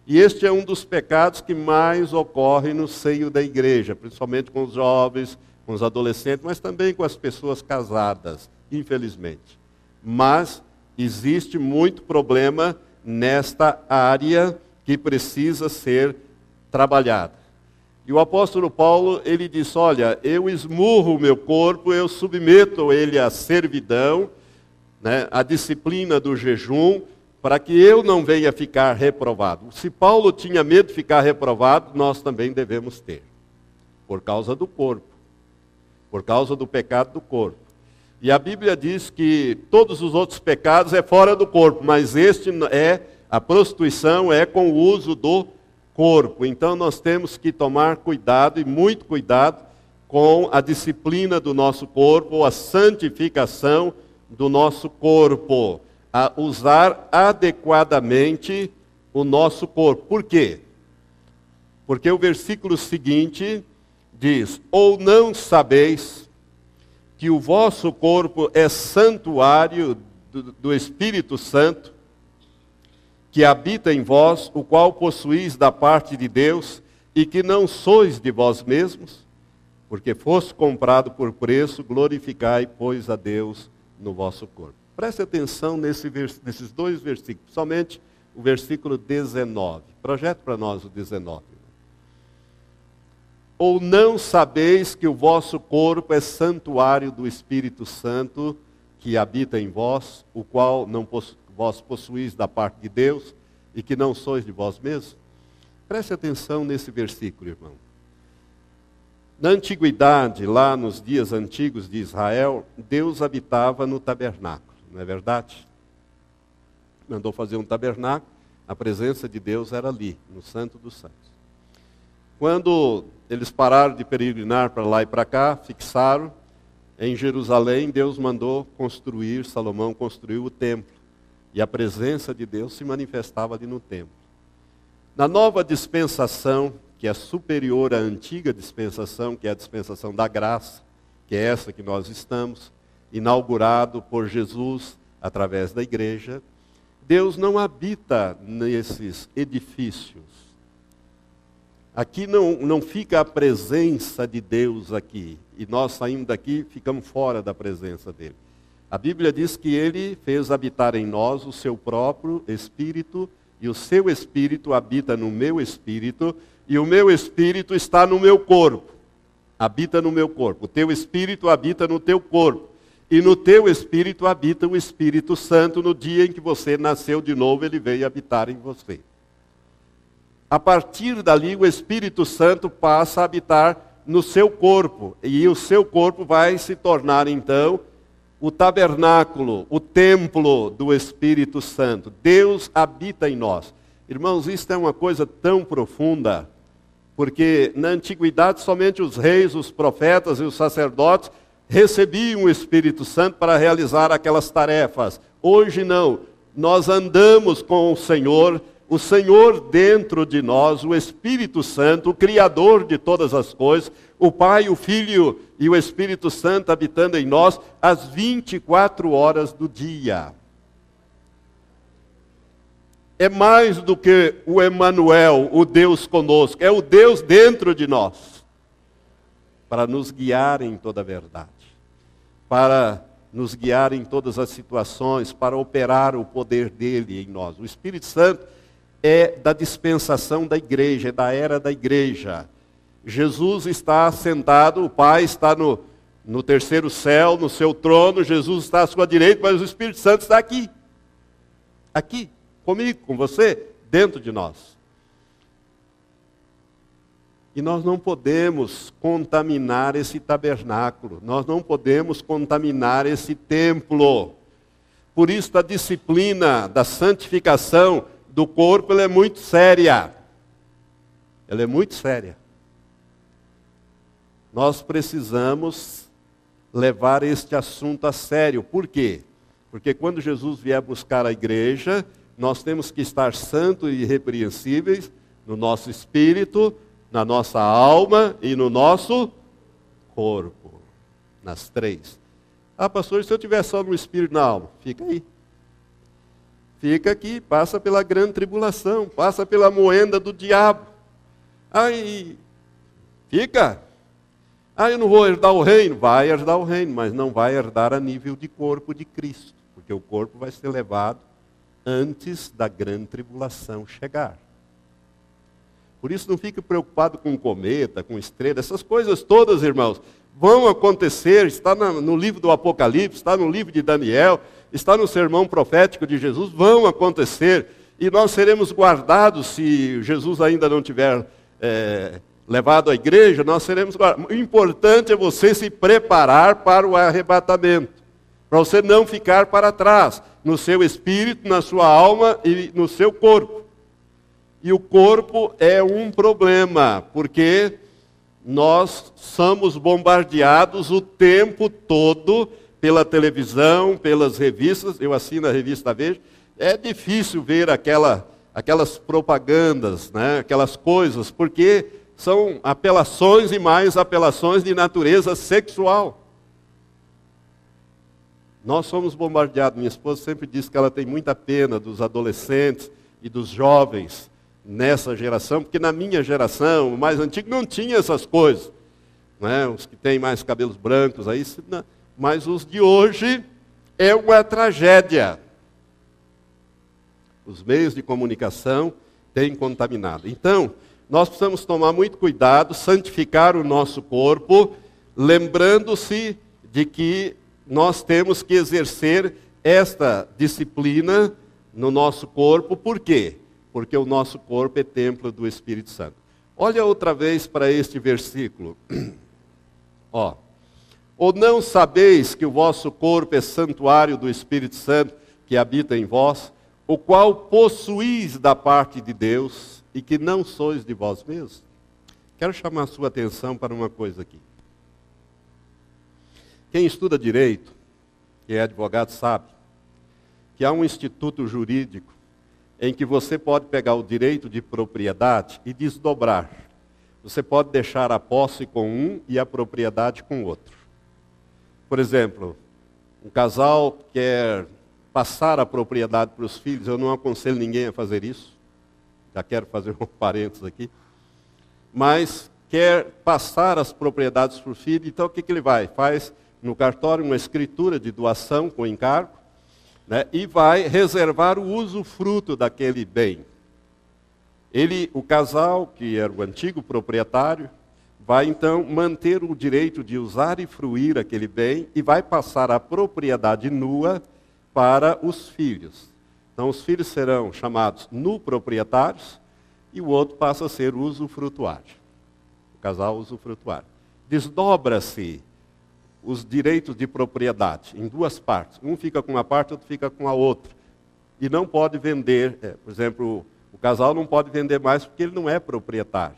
E este é um dos pecados que mais ocorre no seio da igreja, principalmente com os jovens, com os adolescentes, mas também com as pessoas casadas, infelizmente. Mas existe muito problema nesta área que precisa ser trabalhada. E o apóstolo Paulo, ele diz: Olha, eu esmurro o meu corpo, eu submeto ele à servidão, né, à disciplina do jejum, para que eu não venha ficar reprovado. Se Paulo tinha medo de ficar reprovado, nós também devemos ter, por causa do corpo, por causa do pecado do corpo. E a Bíblia diz que todos os outros pecados é fora do corpo, mas este é a prostituição é com o uso do corpo. Então nós temos que tomar cuidado e muito cuidado com a disciplina do nosso corpo, a santificação do nosso corpo, a usar adequadamente o nosso corpo. Por quê? Porque o versículo seguinte diz: Ou não sabeis que o vosso corpo é santuário do, do Espírito Santo, que habita em vós, o qual possuís da parte de Deus, e que não sois de vós mesmos? porque fosse comprado por preço, glorificai, pois, a Deus no vosso corpo. Preste atenção nesse nesses dois versículos, somente o versículo 19. Projete para nós o 19. Ou não sabeis que o vosso corpo é santuário do Espírito Santo que habita em vós, o qual não possu vós possuís da parte de Deus e que não sois de vós mesmos? Preste atenção nesse versículo, irmão. Na antiguidade, lá nos dias antigos de Israel, Deus habitava no tabernáculo, não é verdade? Mandou fazer um tabernáculo, a presença de Deus era ali, no Santo dos Santos. Quando eles pararam de peregrinar para lá e para cá, fixaram, em Jerusalém, Deus mandou construir, Salomão construiu o templo. E a presença de Deus se manifestava ali no templo. Na nova dispensação, que é superior à antiga dispensação, que é a dispensação da graça, que é essa que nós estamos, inaugurado por Jesus através da igreja. Deus não habita nesses edifícios. Aqui não, não fica a presença de Deus aqui. E nós saindo daqui, ficamos fora da presença dele. A Bíblia diz que ele fez habitar em nós o seu próprio espírito, e o seu espírito habita no meu espírito, e o meu espírito está no meu corpo. Habita no meu corpo. O teu espírito habita no teu corpo. E no teu espírito habita o Espírito Santo. No dia em que você nasceu de novo, ele veio habitar em você. A partir dali, o Espírito Santo passa a habitar no seu corpo. E o seu corpo vai se tornar, então, o tabernáculo, o templo do Espírito Santo. Deus habita em nós. Irmãos, isso é uma coisa tão profunda porque na antiguidade somente os reis, os profetas e os sacerdotes recebiam o Espírito Santo para realizar aquelas tarefas. Hoje não. Nós andamos com o Senhor, o Senhor dentro de nós, o Espírito Santo, o Criador de todas as coisas, o Pai, o Filho e o Espírito Santo habitando em nós as 24 horas do dia é mais do que o Emanuel, o Deus conosco, é o Deus dentro de nós, para nos guiar em toda a verdade, para nos guiar em todas as situações, para operar o poder dele em nós. O Espírito Santo é da dispensação da igreja, é da era da igreja. Jesus está sentado, o Pai está no, no terceiro céu, no seu trono, Jesus está à sua direita, mas o Espírito Santo está aqui. Aqui comigo, com você, dentro de nós. E nós não podemos contaminar esse tabernáculo, nós não podemos contaminar esse templo. Por isso a disciplina da santificação do corpo é muito séria. Ela é muito séria. Nós precisamos levar este assunto a sério. Por quê? Porque quando Jesus vier buscar a igreja, nós temos que estar santos e irrepreensíveis no nosso espírito, na nossa alma e no nosso corpo. Nas três. Ah, pastor, se eu tiver só no espírito e na alma? Fica aí. Fica aqui, passa pela grande tribulação, passa pela moenda do diabo. Aí, fica. Ah, eu não vou herdar o reino. Vai herdar o reino, mas não vai herdar a nível de corpo de Cristo, porque o corpo vai ser levado antes da grande tribulação chegar. Por isso não fique preocupado com cometa, com estrela, essas coisas todas, irmãos, vão acontecer, está no livro do Apocalipse, está no livro de Daniel, está no sermão profético de Jesus, vão acontecer, e nós seremos guardados, se Jesus ainda não tiver é, levado à igreja, nós seremos guardados. O importante é você se preparar para o arrebatamento. para você não ficar para trás, no seu espírito, na sua alma e no seu corpo. E o corpo é um problema, porque nós somos bombardeados o tempo todo pela televisão, pelas revistas. Eu assino a revista Veja. É difícil ver aquela, aquelas propagandas, né, aquelas coisas, porque são apelações e mais apelações de natureza sexual. Nós somos bombardeados. Minha esposa sempre diz que ela tem muita pena dos adolescentes e dos jovens nessa geração, porque na minha geração, o mais antigo, não tinha essas coisas. Né? Os que têm mais cabelos brancos aí, mas os de hoje é uma tragédia. Os meios de comunicação têm contaminado. Então, nós precisamos tomar muito cuidado, santificar o nosso corpo, lembrando-se de que nós temos que exercer esta disciplina no nosso corpo, por quê? Porque o nosso corpo é templo do Espírito Santo. Olha outra vez para este versículo. (clears throat) Ó. Ou não sabeis que o vosso corpo é santuário do Espírito Santo que habita em vós, o qual possuís da parte de Deus e que não sois de vós mesmos? Quero chamar a sua atenção para uma coisa aqui. Quem estuda direito, que é advogado, sabe que há um instituto jurídico em que você pode pegar o direito de propriedade e desdobrar. Você pode deixar a posse com um e a propriedade com outro. Por exemplo, um casal quer passar a propriedade para os filhos, eu não aconselho ninguém a fazer isso. Já quero fazer (laughs) um parênteses aqui. Mas quer passar as propriedades para o filho, então o que, que ele vai? Faz no cartório uma escritura de doação com encargo né, e vai reservar o usufruto daquele bem. Ele, o casal, que era o antigo proprietário, vai então manter o direito de usar e fruir aquele bem e vai passar a propriedade nua para os filhos. Então, os filhos serão chamados nu proprietários e o outro passa a ser usufrutuário. O casal usufrutuário. Desdobra-se os direitos de propriedade em duas partes. Um fica com uma parte, outro fica com a outra. E não pode vender, é, por exemplo, o casal não pode vender mais porque ele não é proprietário.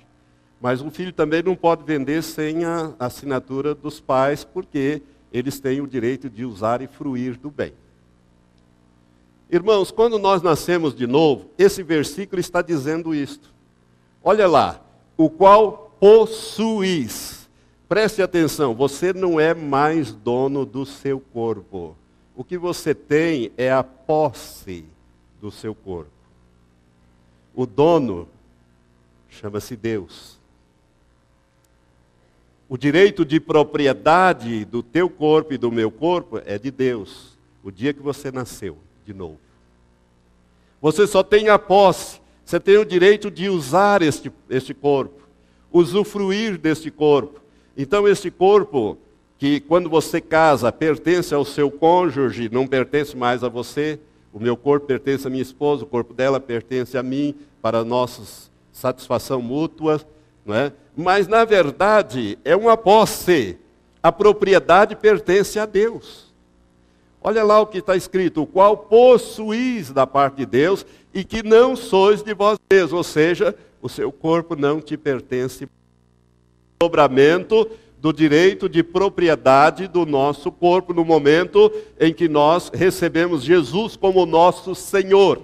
Mas o filho também não pode vender sem a assinatura dos pais, porque eles têm o direito de usar e fruir do bem. Irmãos, quando nós nascemos de novo, esse versículo está dizendo isto. Olha lá, o qual possuís Preste atenção, você não é mais dono do seu corpo. O que você tem é a posse do seu corpo. O dono chama-se Deus. O direito de propriedade do teu corpo e do meu corpo é de Deus. O dia que você nasceu de novo. Você só tem a posse. Você tem o direito de usar este, este corpo, usufruir deste corpo. Então, esse corpo, que quando você casa pertence ao seu cônjuge, não pertence mais a você, o meu corpo pertence à minha esposa, o corpo dela pertence a mim, para nossa satisfação mútua, não é? mas na verdade é uma posse, a propriedade pertence a Deus. Olha lá o que está escrito: o qual possuís da parte de Deus e que não sois de vós mesmos, ou seja, o seu corpo não te pertence dobramento do direito de propriedade do nosso corpo no momento em que nós recebemos Jesus como nosso Senhor.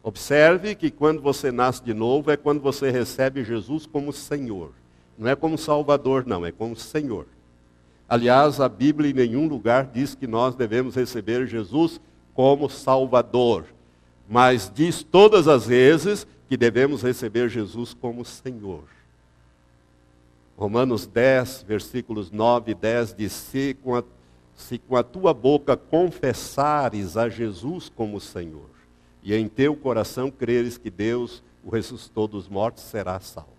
Observe que quando você nasce de novo é quando você recebe Jesus como Senhor. Não é como Salvador, não, é como Senhor. Aliás, a Bíblia em nenhum lugar diz que nós devemos receber Jesus como Salvador, mas diz todas as vezes que devemos receber Jesus como Senhor. Romanos 10, versículos 9 e 10 diz: se com, a, se com a tua boca confessares a Jesus como Senhor, e em teu coração creres que Deus o ressuscitou dos mortos, serás salvo.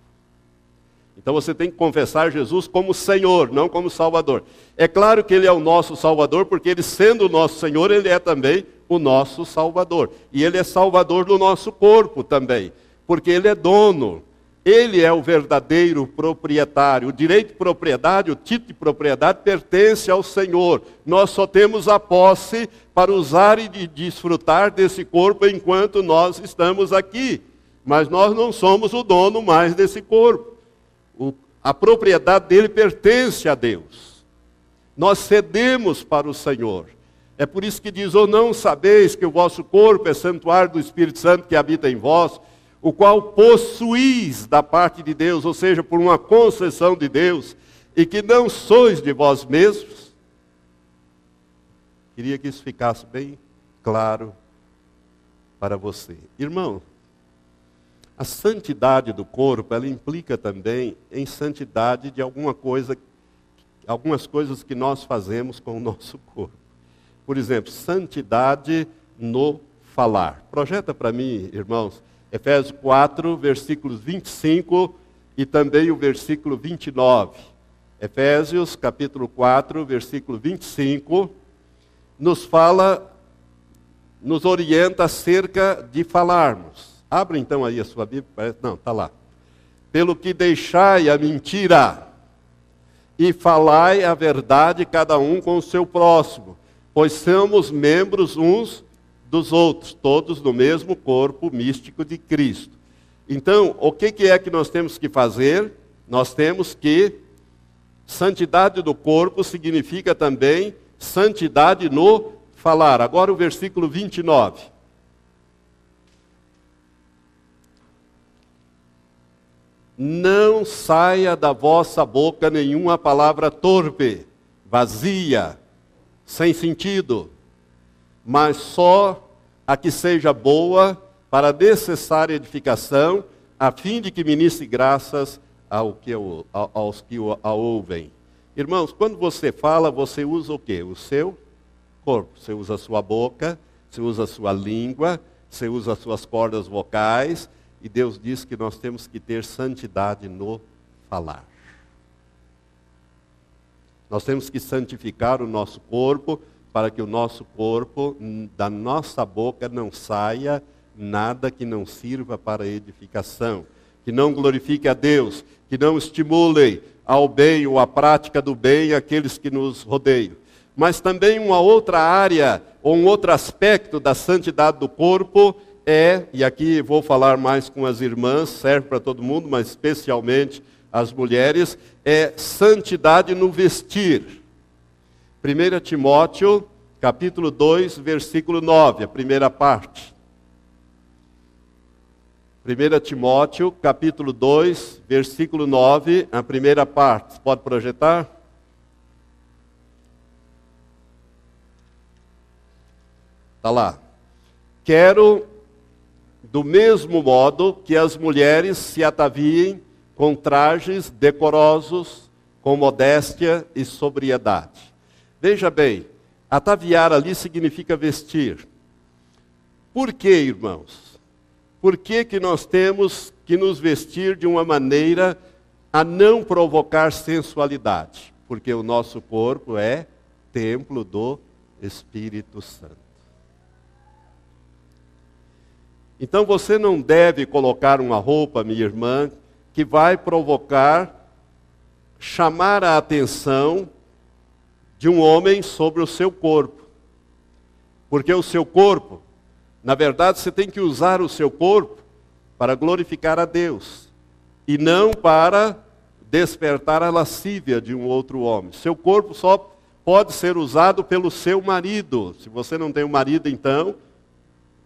Então você tem que confessar Jesus como Senhor, não como Salvador. É claro que Ele é o nosso Salvador, porque Ele, sendo o nosso Senhor, Ele é também o nosso Salvador. E Ele é Salvador do nosso corpo também, porque Ele é dono Ele é o verdadeiro proprietário. O direito de propriedade, o título de propriedade pertence ao Senhor. Nós só temos a posse para usar e de desfrutar desse corpo enquanto nós estamos aqui. Mas nós não somos o dono mais desse corpo. O, a propriedade dele pertence a Deus. Nós cedemos para o Senhor. É por isso que diz: ou não sabeis que o vosso corpo é santuário do Espírito Santo que habita em vós, o qual possuís da parte de Deus, ou seja, por uma concessão de Deus, e que não sois de vós mesmos? Queria que isso ficasse bem claro para você. Irmão, a santidade do corpo, ela implica também em santidade de alguma coisa, algumas coisas que nós fazemos com o nosso (laughs) corpo. Por exemplo, santidade no falar. Projeta para mim, irmãos, Efésios 4, versículos 25 e também o versículo 29. Efésios capítulo 4, versículo 25, nos fala, nos orienta acerca de falarmos. Abra então aí a sua Bíblia, não, está lá. Pelo que deixai a mentira e falai a verdade cada um com o seu próximo pois somos membros uns dos outros, todos no mesmo corpo místico de Cristo. Então, o que, que é que nós temos que fazer? Nós temos que santidade do corpo significa também santidade no falar. Agora o versículo 29. Não saia da vossa boca nenhuma palavra torpe, vazia, sem sentido, mas só a que seja boa para necessária edificação, a fim de que ministre graças ao que, aos que a ouvem. Irmãos, quando você fala, você usa o quê? O seu corpo. Você usa a sua boca, você usa a sua língua, você usa as suas cordas vocais, e Deus diz que nós temos que ter santidade no falar. Nós temos que santificar o nosso corpo para que o nosso corpo, da nossa boca, não saia nada que não sirva para edificação, que não glorifique a Deus, que não estimule ao bem ou à prática do bem aqueles que nos rodeiam. Mas também uma outra área, ou um outro aspecto da santidade do corpo é, e aqui vou falar mais com as irmãs, serve para todo mundo, mas especialmente as mulheres, é santidade no vestir. 1 Timóteo, capítulo 2, versículo 9, a primeira parte. 1 Timóteo, capítulo 2, versículo 9, a primeira parte. Pode projetar? Está lá. Quero, do mesmo modo, que as mulheres se ataviem com trajes decorosos, com modéstia e sobriedade. Veja bem, ataviar ali significa vestir. Por que, irmãos? Por que, que nós temos que nos vestir de uma maneira a não provocar sensualidade? Porque o nosso corpo é templo do Espírito Santo. Então você não deve colocar uma roupa, minha irmã, que vai provocar, chamar a atenção de um homem sobre o seu corpo. Porque o seu corpo, na verdade, você tem que usar o seu corpo para glorificar a Deus e não para despertar a lascívia de um outro homem. Seu corpo só pode ser usado pelo seu marido. Se você não tem um marido, então,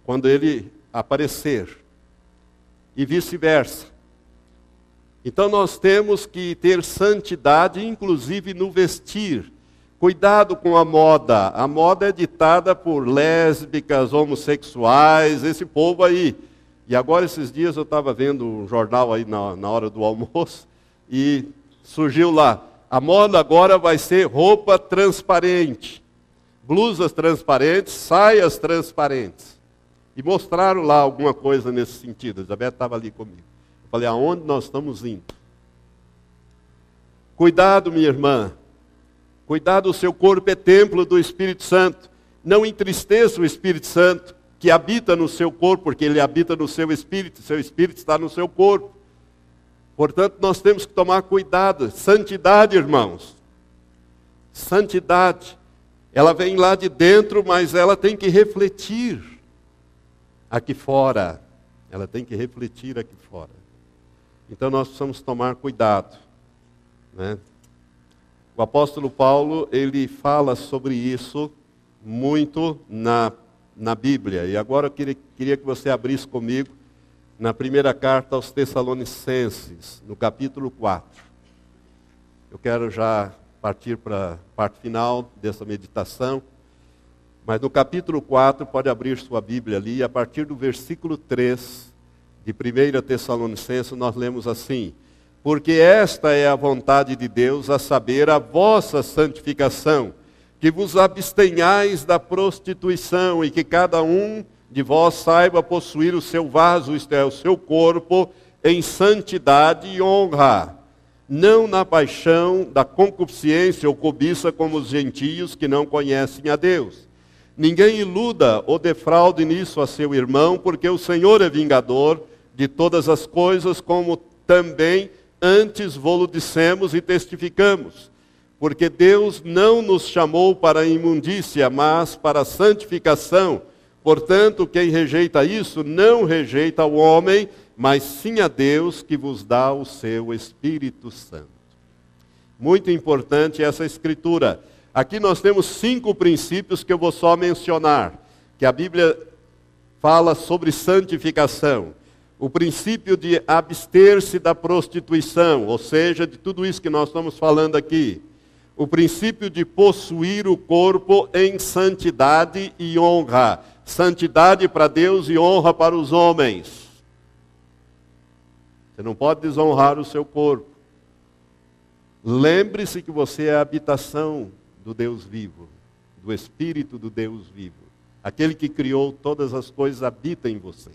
quando ele aparecer. E vice-versa. Então nós temos que ter santidade, inclusive no vestir. Cuidado com a moda. A moda é ditada por lésbicas, homossexuais, esse povo aí. E agora, esses dias, eu estava vendo um jornal aí na, na hora do almoço e surgiu lá. A moda agora vai ser roupa transparente, blusas transparentes, saias transparentes. E mostraram lá alguma coisa nesse sentido. A Isabel estava ali comigo. Falei, aonde nós estamos indo? Cuidado, minha irmã. Cuidado, o seu corpo é templo do Espírito Santo. Não entristeça o Espírito Santo que habita no seu corpo, porque ele habita no seu espírito, seu espírito está no seu corpo. Portanto, nós temos que tomar cuidado. Santidade, irmãos. Santidade. Ela vem lá de dentro, mas ela tem que refletir aqui fora. Ela tem que refletir aqui fora. Então nós precisamos tomar cuidado. Né? O apóstolo Paulo, ele fala sobre isso muito na, na Bíblia. E agora eu queria, queria que você abrisse comigo na primeira carta aos Tessalonicenses, no capítulo 4. Eu quero já partir para a parte final dessa meditação. Mas no capítulo 4, pode abrir sua Bíblia ali, a partir do versículo 3 de 1 Tessalonicenses, nós lemos assim: Porque esta é a vontade de Deus, a saber, a vossa santificação, que vos abstenhais da prostituição e que cada um de vós saiba possuir o seu vaso, isto é, o seu corpo, em santidade e honra, não na paixão da concupiscência ou cobiça como os gentios que não conhecem a Deus. Ninguém iluda ou defraude nisso a seu irmão, porque o Senhor é vingador de todas as coisas, como também antes vô-lo dissemos e testificamos. Porque Deus não nos chamou para a imundícia, mas para a santificação. Portanto, quem rejeita isso, não rejeita o homem, mas sim a Deus que vos dá o seu Espírito Santo. Muito importante essa escritura. Aqui nós temos cinco princípios que eu vou só mencionar, que a Bíblia fala sobre santificação o princípio de abster-se da prostituição, ou seja, de tudo isso que nós estamos falando aqui. O princípio de possuir o corpo em santidade e honra. Santidade para Deus e honra para os homens. Você não pode desonrar o seu corpo. Lembre-se que você é a habitação do Deus vivo, do Espírito do Deus vivo. Aquele que criou todas as coisas habita em você.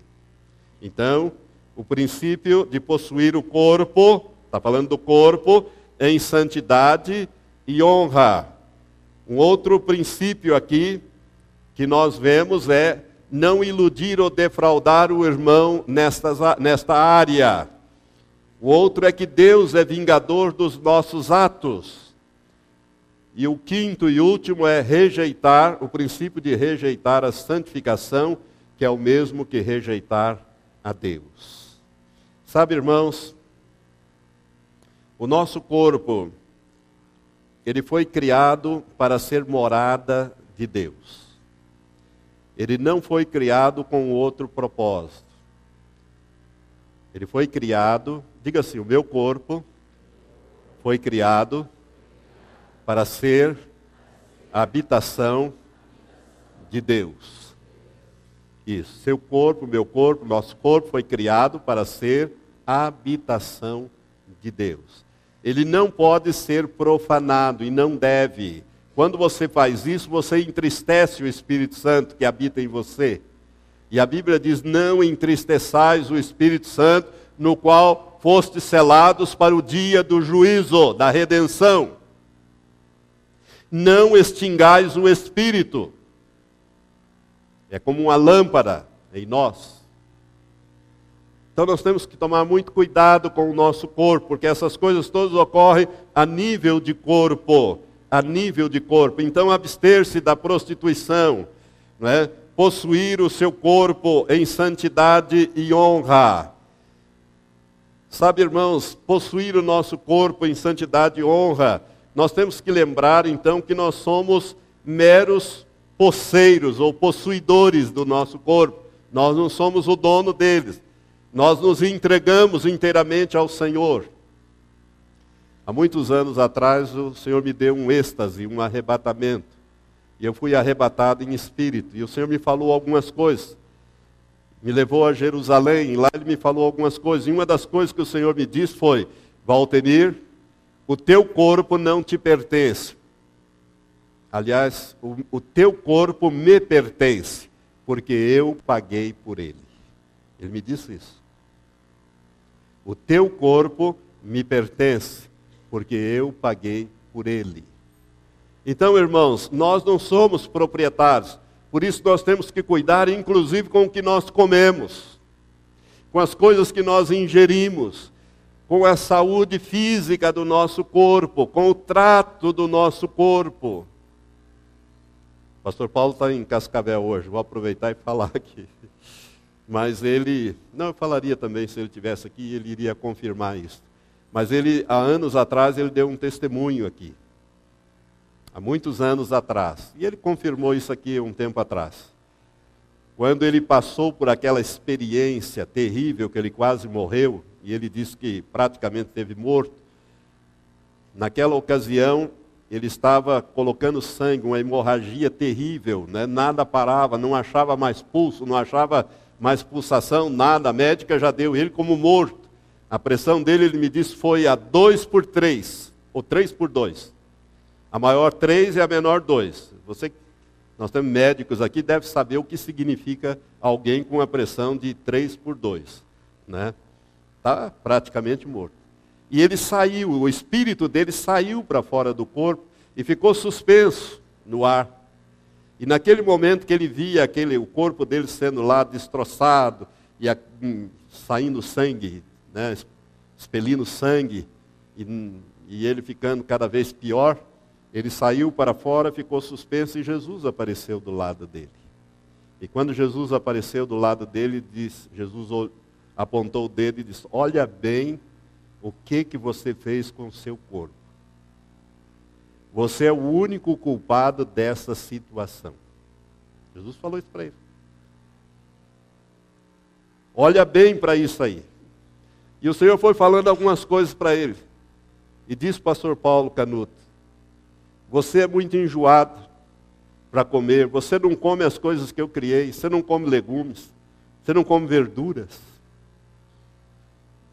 Então, o princípio de possuir o corpo, está falando do corpo, em santidade e honra. Um outro princípio aqui que nós vemos é não iludir ou defraudar o irmão nesta, nesta área. O outro é que Deus é vingador dos nossos atos. E o quinto e último é rejeitar, o princípio de rejeitar a santificação, que é o mesmo que rejeitar a Deus. Sabe, irmãos, o nosso corpo, ele foi criado para ser morada de Deus. Ele não foi criado com outro propósito. Ele foi criado, diga assim, o meu corpo foi criado para ser a habitação de Deus. Isso. Seu corpo, meu corpo, nosso corpo foi criado para ser a habitação de Deus. Ele não pode ser profanado e não deve. Quando você faz isso, você entristece o Espírito Santo que habita em você. E a Bíblia diz: Não entristeçais o Espírito Santo, no qual fostes selados para o dia do juízo, da redenção. Não extingais o Espírito. É como uma lâmpada em nós. Então nós temos que tomar muito cuidado com o nosso corpo, porque essas coisas todas ocorrem a nível de corpo, a nível de corpo. Então abster-se da prostituição, não é? possuir o seu corpo em santidade e honra. Sabe, irmãos, possuir o nosso corpo em santidade e honra, nós temos que lembrar então que nós somos meros posseiros ou possuidores do nosso corpo. Nós não somos o dono deles. Nós nos entregamos inteiramente ao Senhor. Há muitos anos atrás, o Senhor me deu um êxtase, um arrebatamento. E eu fui arrebatado em espírito. E o Senhor me falou algumas coisas. Me levou a Jerusalém, e lá ele me falou algumas coisas. E uma das coisas que o Senhor me disse foi: Valtemir, o teu corpo não te pertence. Aliás, o, o teu corpo me pertence, porque eu paguei por ele. Ele me disse isso. O teu corpo me pertence, porque eu paguei por ele. Então, irmãos, nós não somos proprietários, por isso nós temos que cuidar, inclusive com o que nós comemos, com as coisas que nós ingerimos. com a saúde física do nosso corpo, com o trato do nosso corpo. Pastor Paulo está em Cascavel hoje, vou aproveitar e falar aqui. Mas ele, não, eu falaria também se ele tivesse aqui, ele iria confirmar isso. Mas ele, há anos atrás, ele deu um testemunho aqui. Há muitos anos atrás. E ele confirmou isso aqui um tempo atrás. Quando ele passou por aquela experiência terrível que ele quase morreu, e ele disse que praticamente teve morto, naquela ocasião ele estava colocando sangue, uma hemorragia terrível, né? nada parava, não achava mais pulso, não achava mais pulsação, nada. A médica já deu ele como morto. A pressão dele, ele me disse, foi a 2 por 3, ou 3 por 2. A maior 3 e a menor 2. Você, nós temos médicos aqui, deve saber o que significa alguém com a pressão de 3 por 2. Né? Está praticamente morto. E ele saiu, o espírito dele saiu para fora do corpo e ficou suspenso no ar. E naquele momento que ele via aquele, o corpo dele sendo lá destroçado e a, hum, saindo sangue, né, expelindo sangue, e, e ele ficando cada vez pior, ele saiu para fora, ficou suspenso e Jesus apareceu do lado dele. E quando Jesus apareceu do lado dele, Jesus apontou o dedo e disse: Olha bem o que, que você fez com o seu corpo. Você é o único culpado dessa situação. Jesus falou isso para ele. Olha bem para isso aí. E o Senhor foi falando algumas coisas para ele. E disse pastor Paulo Canuto: Você é muito enjoado para comer, você não come as coisas que eu criei, você não come legumes, você não come verduras.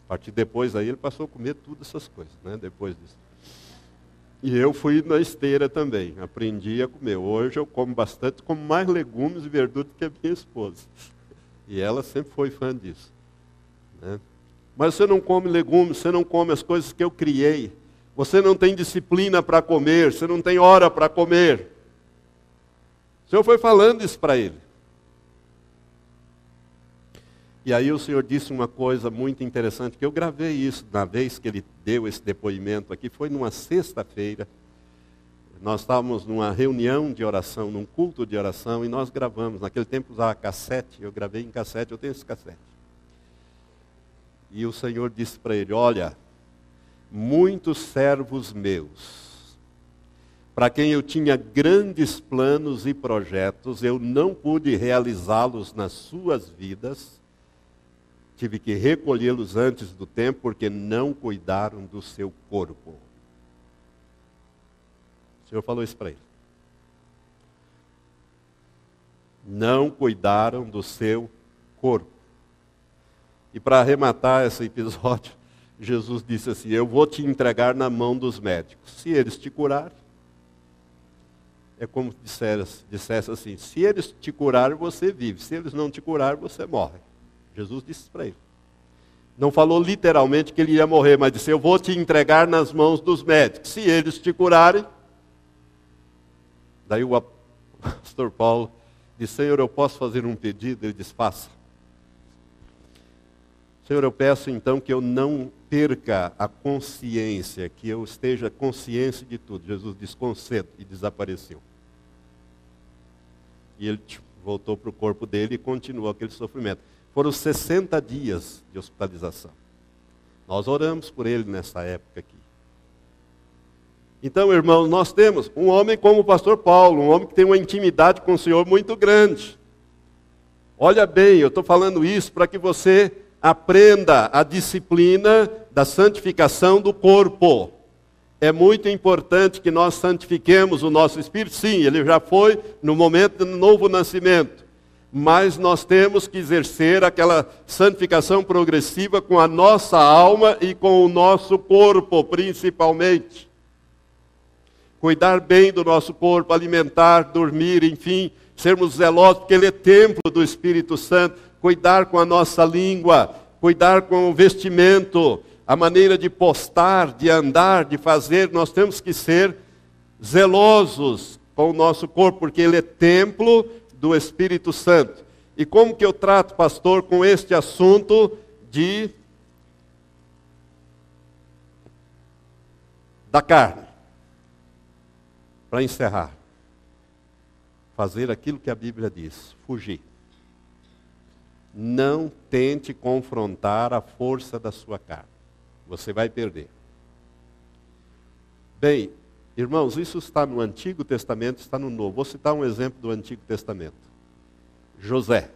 A partir depois aí ele passou a comer todas essas coisas, né? Depois disso. E eu fui na esteira também, aprendi a comer. Hoje eu como bastante, como mais legumes e verduras que a minha esposa. E ela sempre foi fã disso. Né? Mas você não come legumes, você não come as coisas que eu criei. Você não tem disciplina para comer, você não tem hora para comer. O Senhor foi falando isso para ele. E aí o Senhor disse uma coisa muito interessante, que eu gravei isso na vez que ele deu esse depoimento aqui, foi numa sexta-feira. Nós estávamos numa reunião de oração, num culto de oração, e nós gravamos. Naquele tempo usava cassete, eu gravei em cassete, eu tenho esse cassete. E o Senhor disse para ele: Olha, muitos servos meus, para quem eu tinha grandes planos e projetos, eu não pude realizá-los nas suas vidas tive que recolhê-los antes do tempo porque não cuidaram do seu corpo. O Senhor falou isso para ele. Não cuidaram do seu corpo. E para arrematar esse episódio, (laughs) Jesus disse assim: Eu vou te entregar na mão dos médicos. Se eles te curarem, é como dissesse, dissesse assim: se eles te curarem, você vive. Se eles não te curarem, você morre. Jesus disse para ele. Não falou literalmente que ele ia morrer, mas disse: Eu vou te entregar nas mãos dos médicos. Se eles te curarem. Daí (laughs) o pastor Paulo disse: Senhor, eu posso fazer um pedido? Ele disse: Faça. Senhor, eu peço então que eu não perca a consciência, que eu esteja consciente de tudo. Jesus disse: Concedo, e desapareceu. E ele voltou para o corpo dele e continuou aquele sofrimento. Foram 60 dias de hospitalização. Nós oramos por ele nessa época aqui. Então, irmãos, nós temos um homem como o pastor Paulo, um homem que tem uma intimidade com o Senhor muito grande. Olha bem, eu estou falando isso para que você aprenda a disciplina da santificação do corpo. É muito importante que nós santifiquemos o nosso espírito. Sim, ele já foi no momento do novo nascimento mas nós temos que exercer aquela santificação progressiva com a nossa alma e com o nosso corpo, principalmente. Cuidar bem do nosso corpo, alimentar, dormir, enfim, sermos zelosos, porque ele é templo do Espírito Santo. Cuidar com a nossa língua, cuidar com o vestimento, a maneira de postar, de andar, de fazer, nós temos que ser zelosos com o nosso corpo, porque ele é templo do Espírito Santo. E como que eu trato, pastor, com este assunto de da carne. Para encerrar, fazer aquilo que a Bíblia diz: fugir. Não tente confrontar a força da sua carne. Você vai perder. Bem, irmãos, isso está no Antigo Testamento, está no Novo. Vou citar um exemplo do Antigo Testamento. José.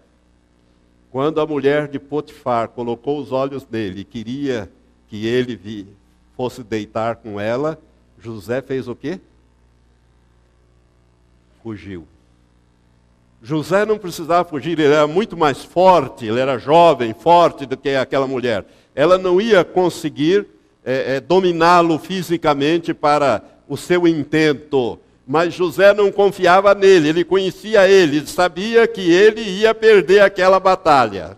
Quando a mulher de Potifar colocou os olhos nele e queria que ele fosse deitar com ela, José fez o quê? Fugiu. José não precisava fugir, ele era muito mais forte, ele era jovem, forte do que aquela mulher. Ela não ia conseguir é, é, dominá-lo fisicamente para o seu intento. Mas José não confiava nele, ele conhecia ele, sabia que ele ia perder aquela batalha,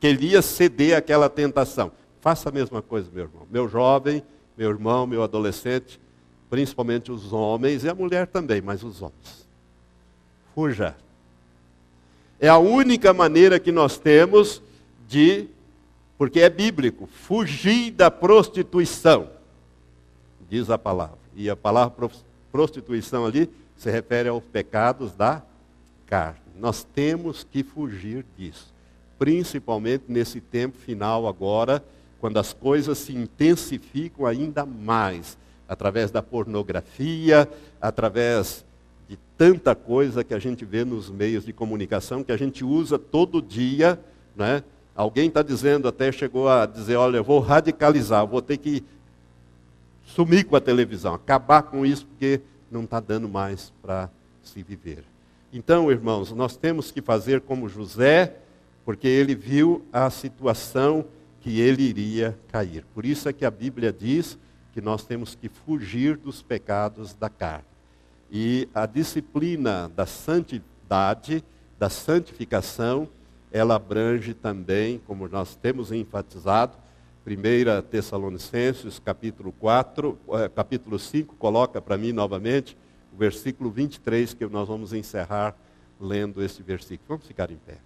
que ele ia ceder àquela tentação. Faça a mesma coisa, meu irmão. Meu jovem, meu irmão, meu adolescente, principalmente os homens e a mulher também, mas os homens. Fuja. É a única maneira que nós temos de, porque é bíblico, fugir da prostituição, diz a palavra. E a palavra prostituição ali se refere aos pecados da carne. Nós temos que fugir disso, principalmente nesse tempo final agora, quando as coisas se intensificam ainda mais, através da pornografia, através de tanta coisa que a gente vê nos meios de comunicação, que a gente usa todo dia, né? Alguém está dizendo, até chegou a dizer, olha, eu vou radicalizar, vou ter que sumir com a televisão, acabar com isso, porque não está dando mais para se viver. Então, irmãos, nós temos que fazer como José, porque ele viu a situação que ele iria cair. Por isso é que a Bíblia diz que nós temos que fugir dos pecados da carne. E a disciplina da santidade, da santificação, ela abrange também, como nós temos enfatizado, 1 Tessalonicenses, capítulo 4, eh, capítulo 5, coloca para mim novamente o versículo 23, que nós vamos encerrar lendo esse versículo. Vamos ficar em pé.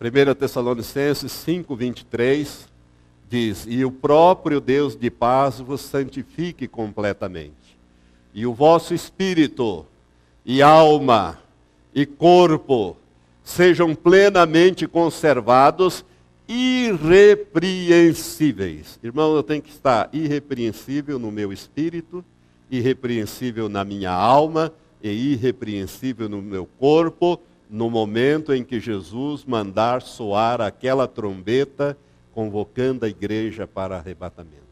1 Tessalonicenses 5, 23 diz: E o próprio Deus de paz vos santifique completamente, e o vosso espírito, e alma, e corpo sejam plenamente conservados irrepreensíveis. Irmão, eu tenho que estar irrepreensível no meu espírito, irrepreensível na minha alma e irrepreensível no meu corpo, no momento em que Jesus mandar soar aquela trombeta convocando a igreja para arrebatamento.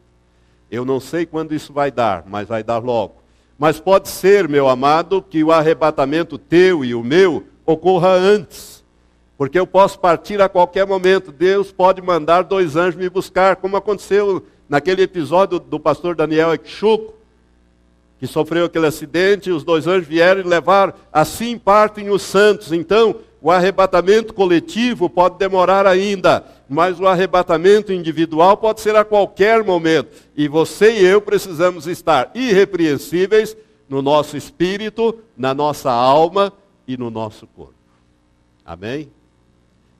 Eu não sei quando isso vai dar, mas vai dar logo. Mas pode ser, meu amado, que o arrebatamento teu e o meu ocorra antes porque eu posso partir a qualquer momento. Deus pode mandar dois anjos me buscar, como aconteceu naquele episódio do pastor Daniel Ekchuco, que sofreu aquele acidente, os dois anjos vieram e levaram. Assim partem os santos. Então, o arrebatamento coletivo pode demorar ainda, mas o arrebatamento individual pode ser a qualquer momento. E você e eu precisamos estar irrepreensíveis no nosso espírito, na nossa alma e no nosso corpo. Amém?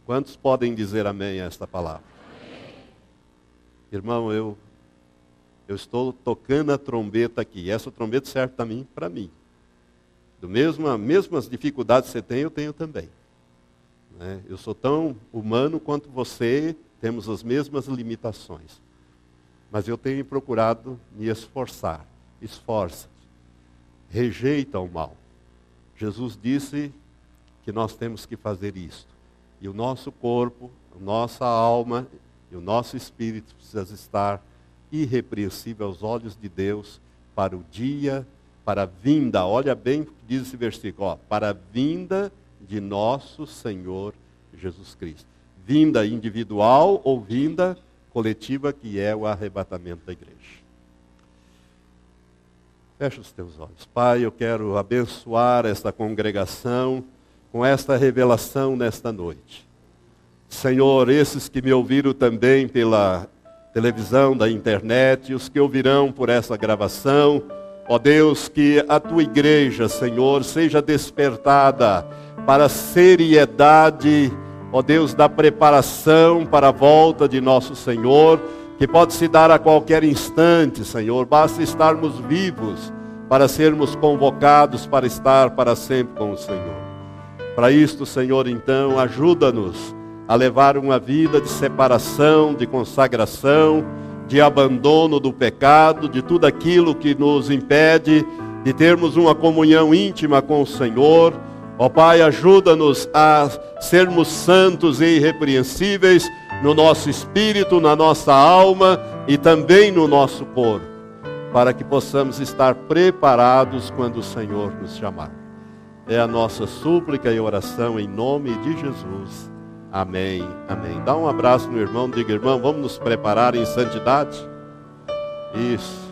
Quantos podem dizer amém a esta palavra? Amém. Irmão, eu, eu estou tocando a trombeta aqui. Essa trombeta serve também para mim. Do mesmo, mesmas dificuldades que você tem, eu tenho também. Né? Eu sou tão humano quanto você, temos as mesmas limitações. Mas eu tenho procurado me esforçar. Esforça. Rejeita o mal. Jesus disse que nós temos que fazer isto. E o nosso corpo, a nossa alma e o nosso espírito precisam estar irrepreensível aos olhos de Deus para o dia, para a vinda. Olha bem o que diz esse versículo, ó, para a vinda de nosso Senhor Jesus Cristo. Vinda individual ou vinda coletiva, que é o arrebatamento da igreja. Fecha os teus olhos. Pai, eu quero abençoar esta congregação com esta revelação nesta noite. Senhor, esses que me ouviram também pela televisão, da internet, os que ouvirão por essa gravação, ó Deus, que a tua igreja, Senhor, seja despertada para a seriedade, ó Deus, da preparação para a volta de nosso Senhor que pode se dar a qualquer instante, Senhor. Basta estarmos vivos para sermos convocados para estar para sempre com o Senhor. Para isto, Senhor, então, ajuda-nos a levar uma vida de separação, de consagração, de abandono do pecado, de tudo aquilo que nos impede de termos uma comunhão íntima com o Senhor. Ó Pai, ajuda-nos a sermos santos e irrepreensíveis no nosso espírito, na nossa alma e também no nosso corpo, para que possamos estar preparados quando o Senhor nos chamar. É a nossa súplica e oração em nome de Jesus. Amém. Amém. Dá um abraço no irmão, diga, irmão, vamos nos preparar em santidade? Isso.